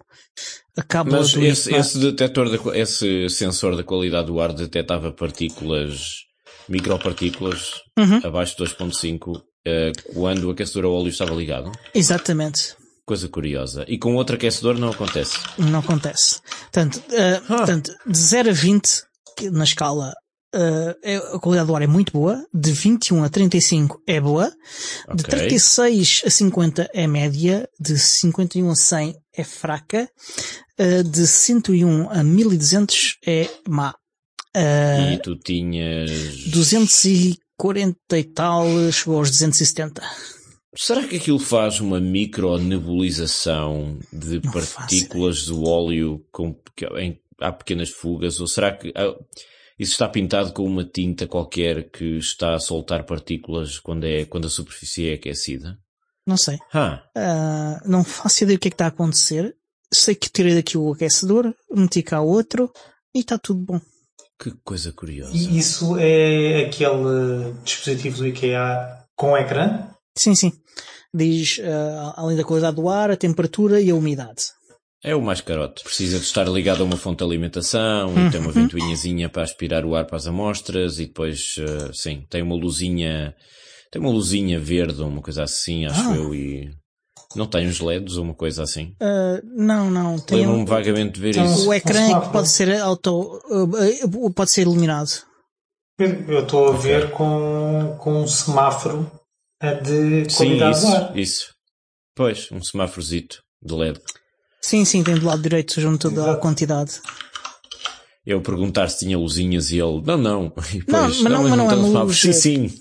a cábula Mas do esse, esse detector, de, esse sensor da qualidade do ar detectava partículas, micropartículas, uhum. abaixo de 2.5, uh, eh, quando o aquecedor a óleo estava ligado? Exatamente. Coisa curiosa. E com outro aquecedor não acontece? Não acontece. Portanto, uh, ah. portanto de 0 a 20, na escala uh, a qualidade do ar é muito boa, de 21 a 35 é boa, okay. de 36 a 50 é média, de 51 a 100 é fraca, uh, de 101 a 1200 é má. Uh, e tu tinhas 240 e tal, chegou aos 270. Será que aquilo faz uma micronebulização de Não partículas do óleo com, em, há pequenas fugas? Ou será que isso está pintado com uma tinta qualquer que está a soltar partículas quando, é, quando a superfície é aquecida? Não sei. Uh, não faço ideia do que é que está a acontecer. Sei que tirei daqui o aquecedor, meti cá outro e está tudo bom. Que coisa curiosa. E isso é aquele dispositivo do IKEA com ecrã? Sim, sim. Diz, uh, além da qualidade do ar, a temperatura e a umidade. É o mais carote. Precisa de estar ligado a uma fonte de alimentação uhum. e tem uma uhum. ventoinhazinha para aspirar o ar para as amostras e depois, uh, sim, tem uma luzinha, tem uma luzinha verde ou uma coisa assim, acho ah. eu, e não tem uns LEDs ou uma coisa assim? Uh, não, não. Lembro-me um... vagamente de ver isso. O ecrã é que pode ser auto, uh, pode ser iluminado. Eu estou a ver com, com um semáforo de qualidade Sim, isso, isso. Pois, um semáforozito de LED. Sim, sim, tem do lado direito junto da Exato. quantidade. Eu perguntar se tinha luzinhas e ele, não, não. E Não, depois, mas não- mas não é tem uma semáforo. luz, Sim, é- sim.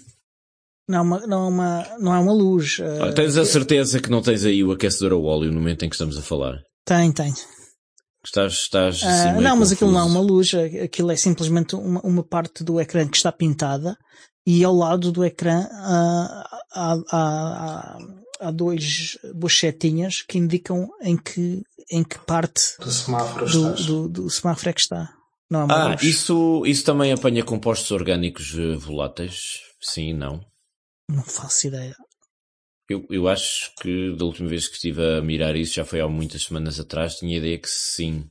Não é uma, não é uma, não é uma luz. eh, Tens a certeza que não tens aí o aquecedor a óleo no momento em que estamos a falar? Tem, tem. Estás, estás assim, Ah, meio não, mas aquilo não é confuso. uma luz, aquilo é simplesmente uma, uma parte do ecrã que está pintada e ao lado do ecrã ah, há, há, há, há dois, duas setinhas que indicam em que, em que parte Do semáforo do, do, do semáforo é que está. Não é uma Ah, luz. isso, isso também apanha compostos orgânicos eh, voláteis? Sim, não. Não faço ideia. Eu, eu acho que da última vez que estive a mirar isso, já foi há muitas semanas atrás, tinha a ideia que sim.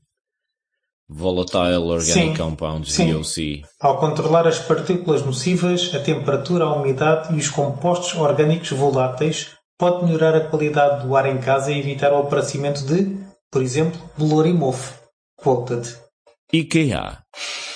Volatile Organic Sim. Compounds, Sim. VOC. Ao controlar as partículas nocivas, a temperatura, a umidade e os compostos orgânicos voláteis, pode melhorar a qualidade do ar em casa e evitar o aparecimento de, por exemplo, bolor e mofo. Quoted. IKEA.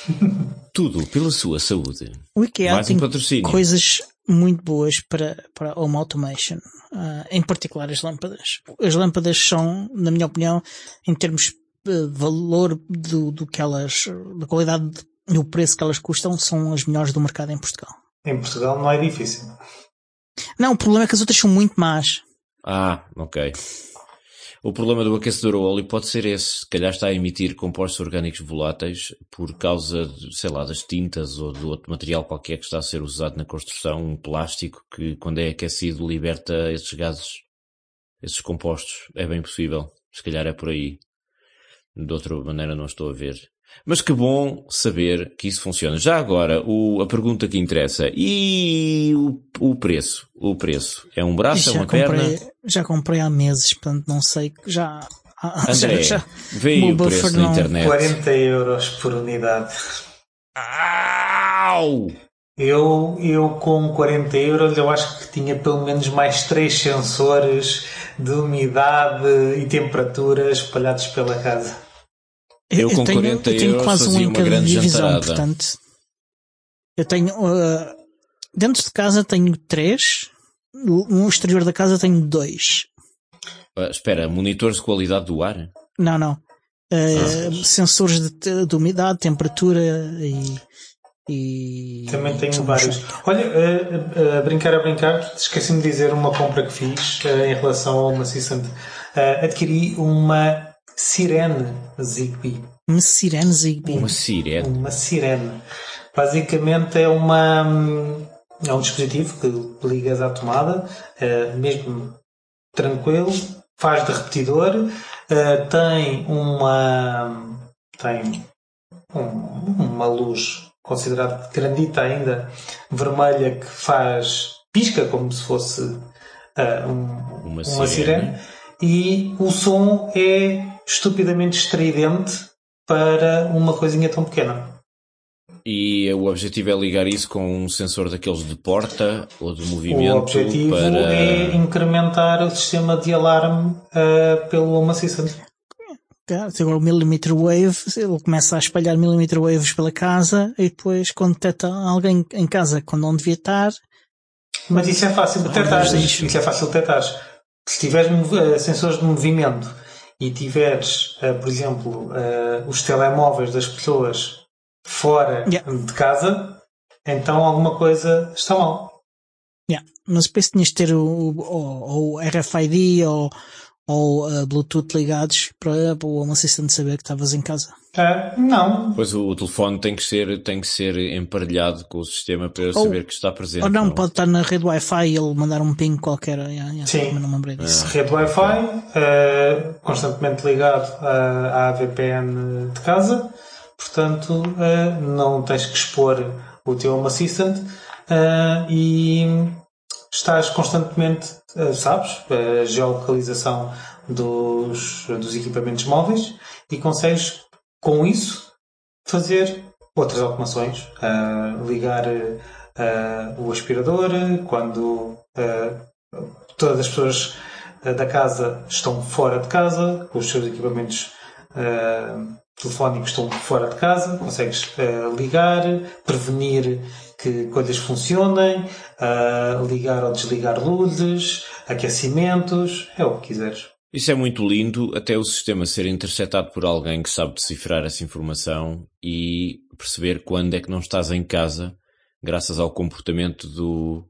Tudo pela sua saúde. O IKEA Mais um tem patrocínio. coisas muito boas para, para home automation, ah, em particular as lâmpadas. As lâmpadas são, na minha opinião, em termos de valor do, do que elas, da qualidade e o preço que elas custam, são as melhores do mercado em Portugal. Em Portugal não é difícil. Não, o problema é que as outras são muito más. Ah, ok. O problema do aquecedor a óleo pode ser esse. Se calhar está a emitir compostos orgânicos voláteis por causa, de, sei lá, das tintas ou de outro material qualquer que está a ser usado na construção, um plástico que, quando é aquecido, liberta esses gases, esses compostos. É bem possível. Se calhar é por aí. De outra maneira não estou a ver. Mas que bom saber que isso funciona. Já agora, o- a pergunta que interessa. E o, o preço? O preço? É um braço? É já, uma perna? comprei, já comprei há meses, portanto não sei, já... André, já, já- vê aí o preço na não- internet. 40 euros por unidade. Au! Eu, eu com 40 euros eu acho que tinha pelo menos mais três sensores de umidade e temperatura espalhados pela casa. Eu com tenho, 40 eu tenho euros quase um fazia em uma cada grande divisão, jantarada. portanto. Eu tenho. uh, dentro de casa tenho três. No exterior da casa tenho dois. Ah, espera, monitores de qualidade do ar? Não, não. Uh, Ah. Sensores de, de umidade, temperatura e. e Também tenho vários. Olha, a, a- a brincar a brincar, esqueci-me de dizer uma compra que fiz eh, em relação ao. Eh, adquiri uma Sirene Zigbee. Uma sirene Zigbee. Uma sirene. Uma sirene. Basicamente é uma é um dispositivo que ligas à tomada, eh, mesmo tranquilo, faz de repetidor, eh, tem uma tem um- uma luz considerada grandita ainda, vermelha que faz pisca como se fosse eh, um- Uma uma sirene. sirene e o som é estupidamente estridente para uma coisinha tão pequena. E o objetivo é ligar isso com um sensor daqueles de porta ou de movimento O objetivo para... é incrementar o sistema de alarme eh, pelo Home Assistant. Agora o millimeter wave, ele começa a espalhar millimeter waves pela casa e depois quando detecta alguém em casa quando não devia estar, Mas isso é fácil de detectar. Isso isso. é fácil de detectar. Se tiveres eh, sensores de movimento e tiveres, eh, por exemplo, eh, os telemóveis das pessoas fora Yeah. de casa, então alguma coisa está mal. Yeah. Mas depois tinhas de ter o, o, o RFID ou, ou Bluetooth ligados para, para o Home Assistant saber que estavas em casa. Ah, não, Pois o, o telefone tem que ser, tem que ser emparelhado com o sistema para Ou- saber que está presente. ou não, pode estar na rede Wi-Fi e ele mandar um ping qualquer. Yeah, yeah, Sim. Não me lembrei disso. rede Wi-Fi, eh, constantemente ligado à, à VPN de casa, portanto eh, não tens que expor o teu Home Assistant e estás constantemente, sabes, a geolocalização dos, dos equipamentos móveis e consegues com isso fazer outras automações, eh, ligar eh, o aspirador quando eh, todas as pessoas da casa estão fora de casa, os seus equipamentos telefónicos estão fora de casa, consegues ligar, prevenir que coisas funcionem, ligar ou desligar luzes, aquecimentos, é o que quiseres. Isso é muito lindo, até o sistema ser interceptado por alguém que sabe decifrar essa informação e perceber quando é que não estás em casa, graças ao comportamento do,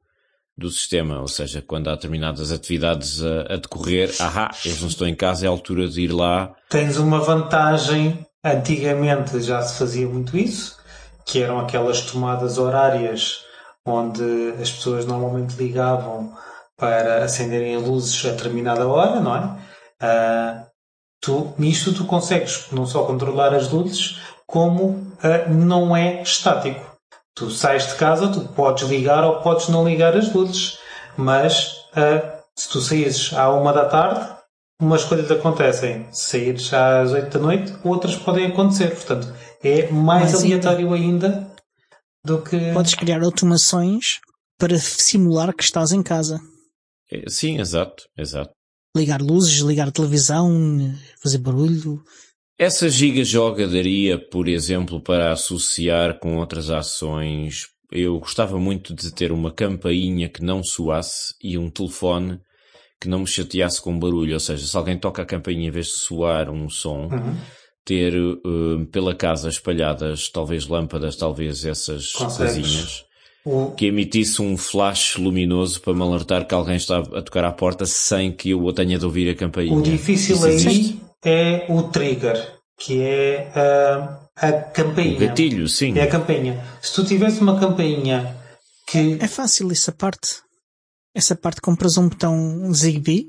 do sistema. Ou seja, quando há determinadas atividades a, a decorrer, ahá, eles não estão em casa, é a altura de ir lá. Tens uma vantagem, antigamente já se fazia muito isso, que eram aquelas tomadas horárias onde as pessoas normalmente ligavam para acenderem luzes a determinada hora, não é? Uh, tu, nisto tu consegues não só controlar as luzes, como uh, não é estático. Tu sais de casa, tu podes ligar ou podes não ligar as luzes, mas uh, se tu saíres à uma da tarde, umas coisas acontecem. Se saíres às oito da noite, outras podem acontecer. Portanto, é mais mas aleatório ainda, ainda do que. Podes criar automações para simular que estás em casa. É, sim, exato, exato. Ligar luzes, ligar televisão, fazer barulho. Essa giga joga daria, por exemplo, para associar com outras ações. Eu gostava muito de ter uma campainha que não soasse e um telefone que não me chateasse com barulho. Ou seja, se alguém toca a campainha em vez de soar um som, uhum. ter uh, pela casa espalhadas talvez lâmpadas, talvez essas coisinhas que emitisse um flash luminoso para me alertar que alguém está a tocar à porta sem que eu tenha de ouvir a campainha. O difícil aí é o trigger, que é a, a campainha. O gatilho, sim. É a campainha. Se tu tivesse uma campainha que. É fácil essa parte. Essa parte compras um botão Zigbee,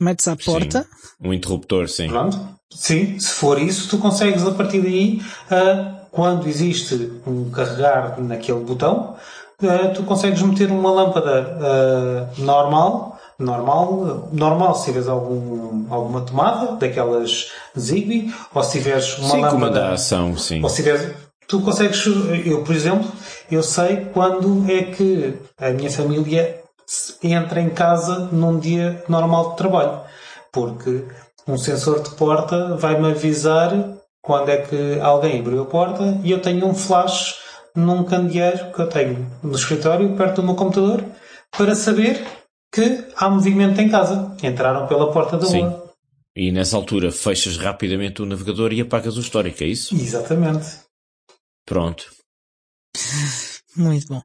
metes à porta. Sim. Um interruptor, sim. Pronto. Sim, se for isso, tu consegues a partir daí, uh, quando existe um carregar naquele botão, uh, tu consegues meter uma lâmpada uh, normal, normal, normal se tiveres algum, alguma tomada, daquelas Zigbee, ou se tiveres uma sim, lâmpada... Sim, ação, sim. Ou se tiveres, tu consegues, eu por exemplo, eu sei quando é que a minha família entra em casa num dia normal de trabalho. Porque um sensor de porta vai-me avisar quando é que alguém abriu a porta e eu tenho um flash num candeeiro que eu tenho no escritório, perto do meu computador, para saber que há movimento em casa. Entraram pela porta da Sim. rua. E nessa altura fechas rapidamente o navegador e apagas o histórico, é isso? Exatamente. Pronto. Muito bom.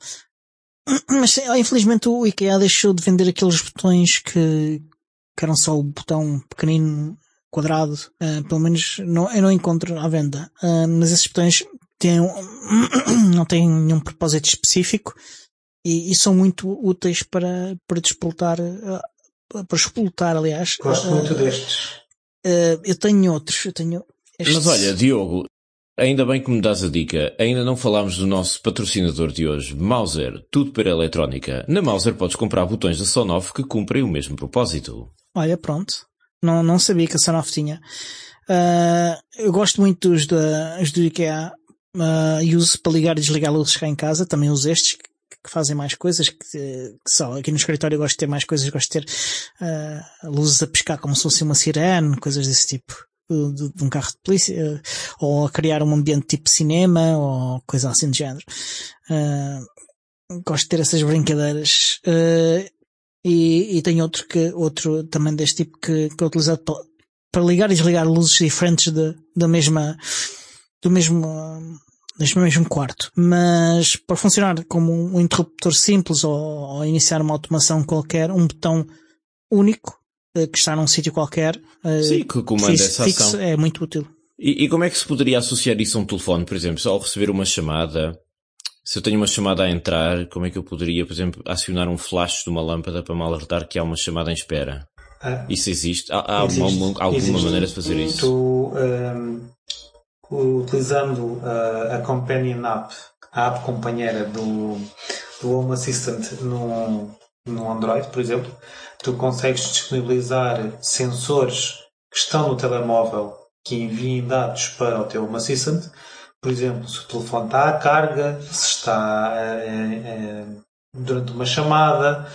Mas infelizmente o IKEA deixou de vender aqueles botões que, que eram só o botão pequenino, quadrado. Uh, pelo menos não, eu não encontro à venda. Uh, mas esses botões têm, não têm nenhum propósito específico e, e, são muito úteis para, para despoltar, uh, para explotar, aliás. Gosto muito destes. eu tenho outros, eu tenho estes. Mas olha, Diogo, Ainda bem que me dás a dica. Ainda não falámos do nosso patrocinador de hoje, Mauser, tudo para eletrónica. Na Mauser podes comprar botões da Sonoff que cumprem o mesmo propósito. Olha, pronto. Não, não sabia que a Sonoff tinha. Uh, eu gosto muito dos, da, dos do IKEA uh, e uso para ligar e desligar luzes cá em casa. Também uso estes que fazem mais coisas, que, que só aqui no escritório gosto de ter mais coisas, gosto de ter uh, luzes a pescar como se fosse uma sirene, coisas desse tipo de, de, um carro de polícia, ou a criar um ambiente tipo cinema, ou coisa assim de género. Uh, gosto de ter essas brincadeiras. Uh, e, e outro que, outro também deste tipo que, que é utilizado para, para ligar e desligar luzes diferentes da mesma, do mesmo, neste mesmo quarto. Mas para funcionar como um interruptor simples ou, ou iniciar uma automação qualquer, um botão único eh, que está num sítio qualquer. Eh, Sim, que comanda essa fixo, ação. É muito útil. E, e, como é que se poderia associar isso a um telefone, por exemplo? Ao receber uma chamada, se eu tenho uma chamada a entrar, como é que eu poderia, por exemplo, acionar um flash de uma lâmpada para me alertar que há uma chamada em espera? Ah, isso existe? Há, há existe, uma, alguma existe. maneira de fazer isso? Tu, um, utilizando a, a Companion App, a app companheira do, do Home Assistant no, no Android, por exemplo, tu consegues disponibilizar sensores que estão no telemóvel que enviem dados para o teu Home Assistant. Por exemplo, se o telefone está à carga, se está é, é, durante uma chamada.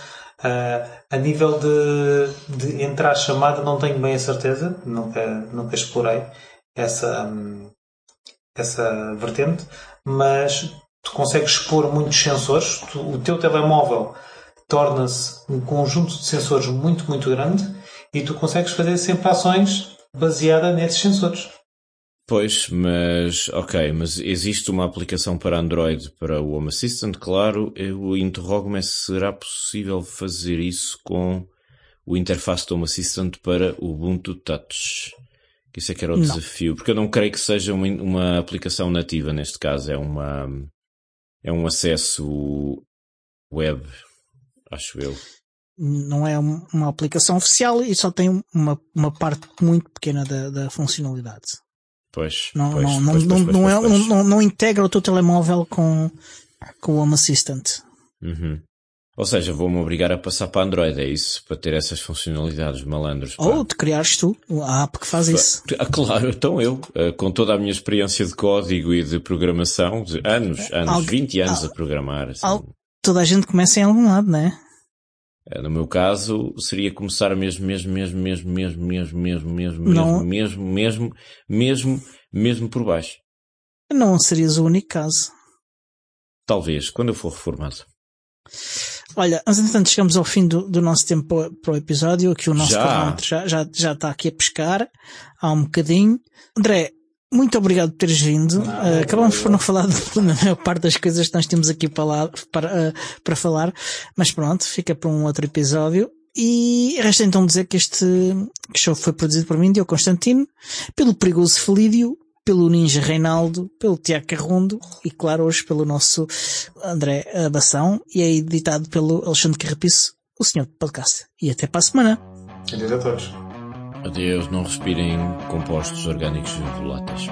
a nível de, de entrar chamada, não tenho bem a certeza, nunca, nunca explorei essa, essa vertente, mas tu consegues expor muitos sensores. Tu, o teu telemóvel torna-se um conjunto de sensores muito, muito grande e tu consegues fazer sempre ações baseadas nesses sensores. Pois, mas ok, mas existe uma aplicação para Android para o Home Assistant, claro. Eu interrogo-me se será possível fazer isso com o interface do Home Assistant para o Ubuntu Touch. Que isso é que era o não. desafio, porque eu não creio que seja uma, uma aplicação nativa neste caso, é uma é um acesso web, acho eu. Não é uma aplicação oficial e só tem uma, uma parte muito pequena da, da funcionalidade. Pois. Não, pois, não, pois, não, pois, não, é, não, não, integra o teu telemóvel com, com o Home Assistant. Uhum. Ou seja, vou-me obrigar a passar para Android, é isso? Para ter essas funcionalidades malandros. Pá. Ou te criares tu a app que faz isso. Ah, claro, então eu, eh, com toda a minha experiência de código e de programação, de anos, anos, Algu 20 anos a programar. Assim. Toda a gente começa em algum lado, não é? No meu caso, seria começar mesmo, mesmo, mesmo, mesmo, mesmo, mesmo, mesmo, mesmo, não. mesmo, mesmo, mesmo, mesmo por baixo. Não serias o único caso. Talvez, quando eu for reformado. Olha, mas entretanto chegamos ao fim do, do nosso tempo para, o episódio, que o nosso já. já, já, já está aqui a pescar há um bocadinho. André, muito obrigado por teres vindo. uh, acabamos por não falar da maior parte das coisas que nós temos aqui para, lá, para, uh, para falar, mas pronto, fica para um outro episódio. E resta então dizer que este show foi produzido por mim, Diogo Constantino, pelo Perigoso Felídio, pelo Ninja Reinaldo, pelo Tiago Carrondo e, claro, hoje pelo nosso André Abação e é editado pelo Alexandre Carrapiço, o senhor do podcast. E até para a semana. Adeus a todos. Adeus, não respirem compostos orgânicos voláteis.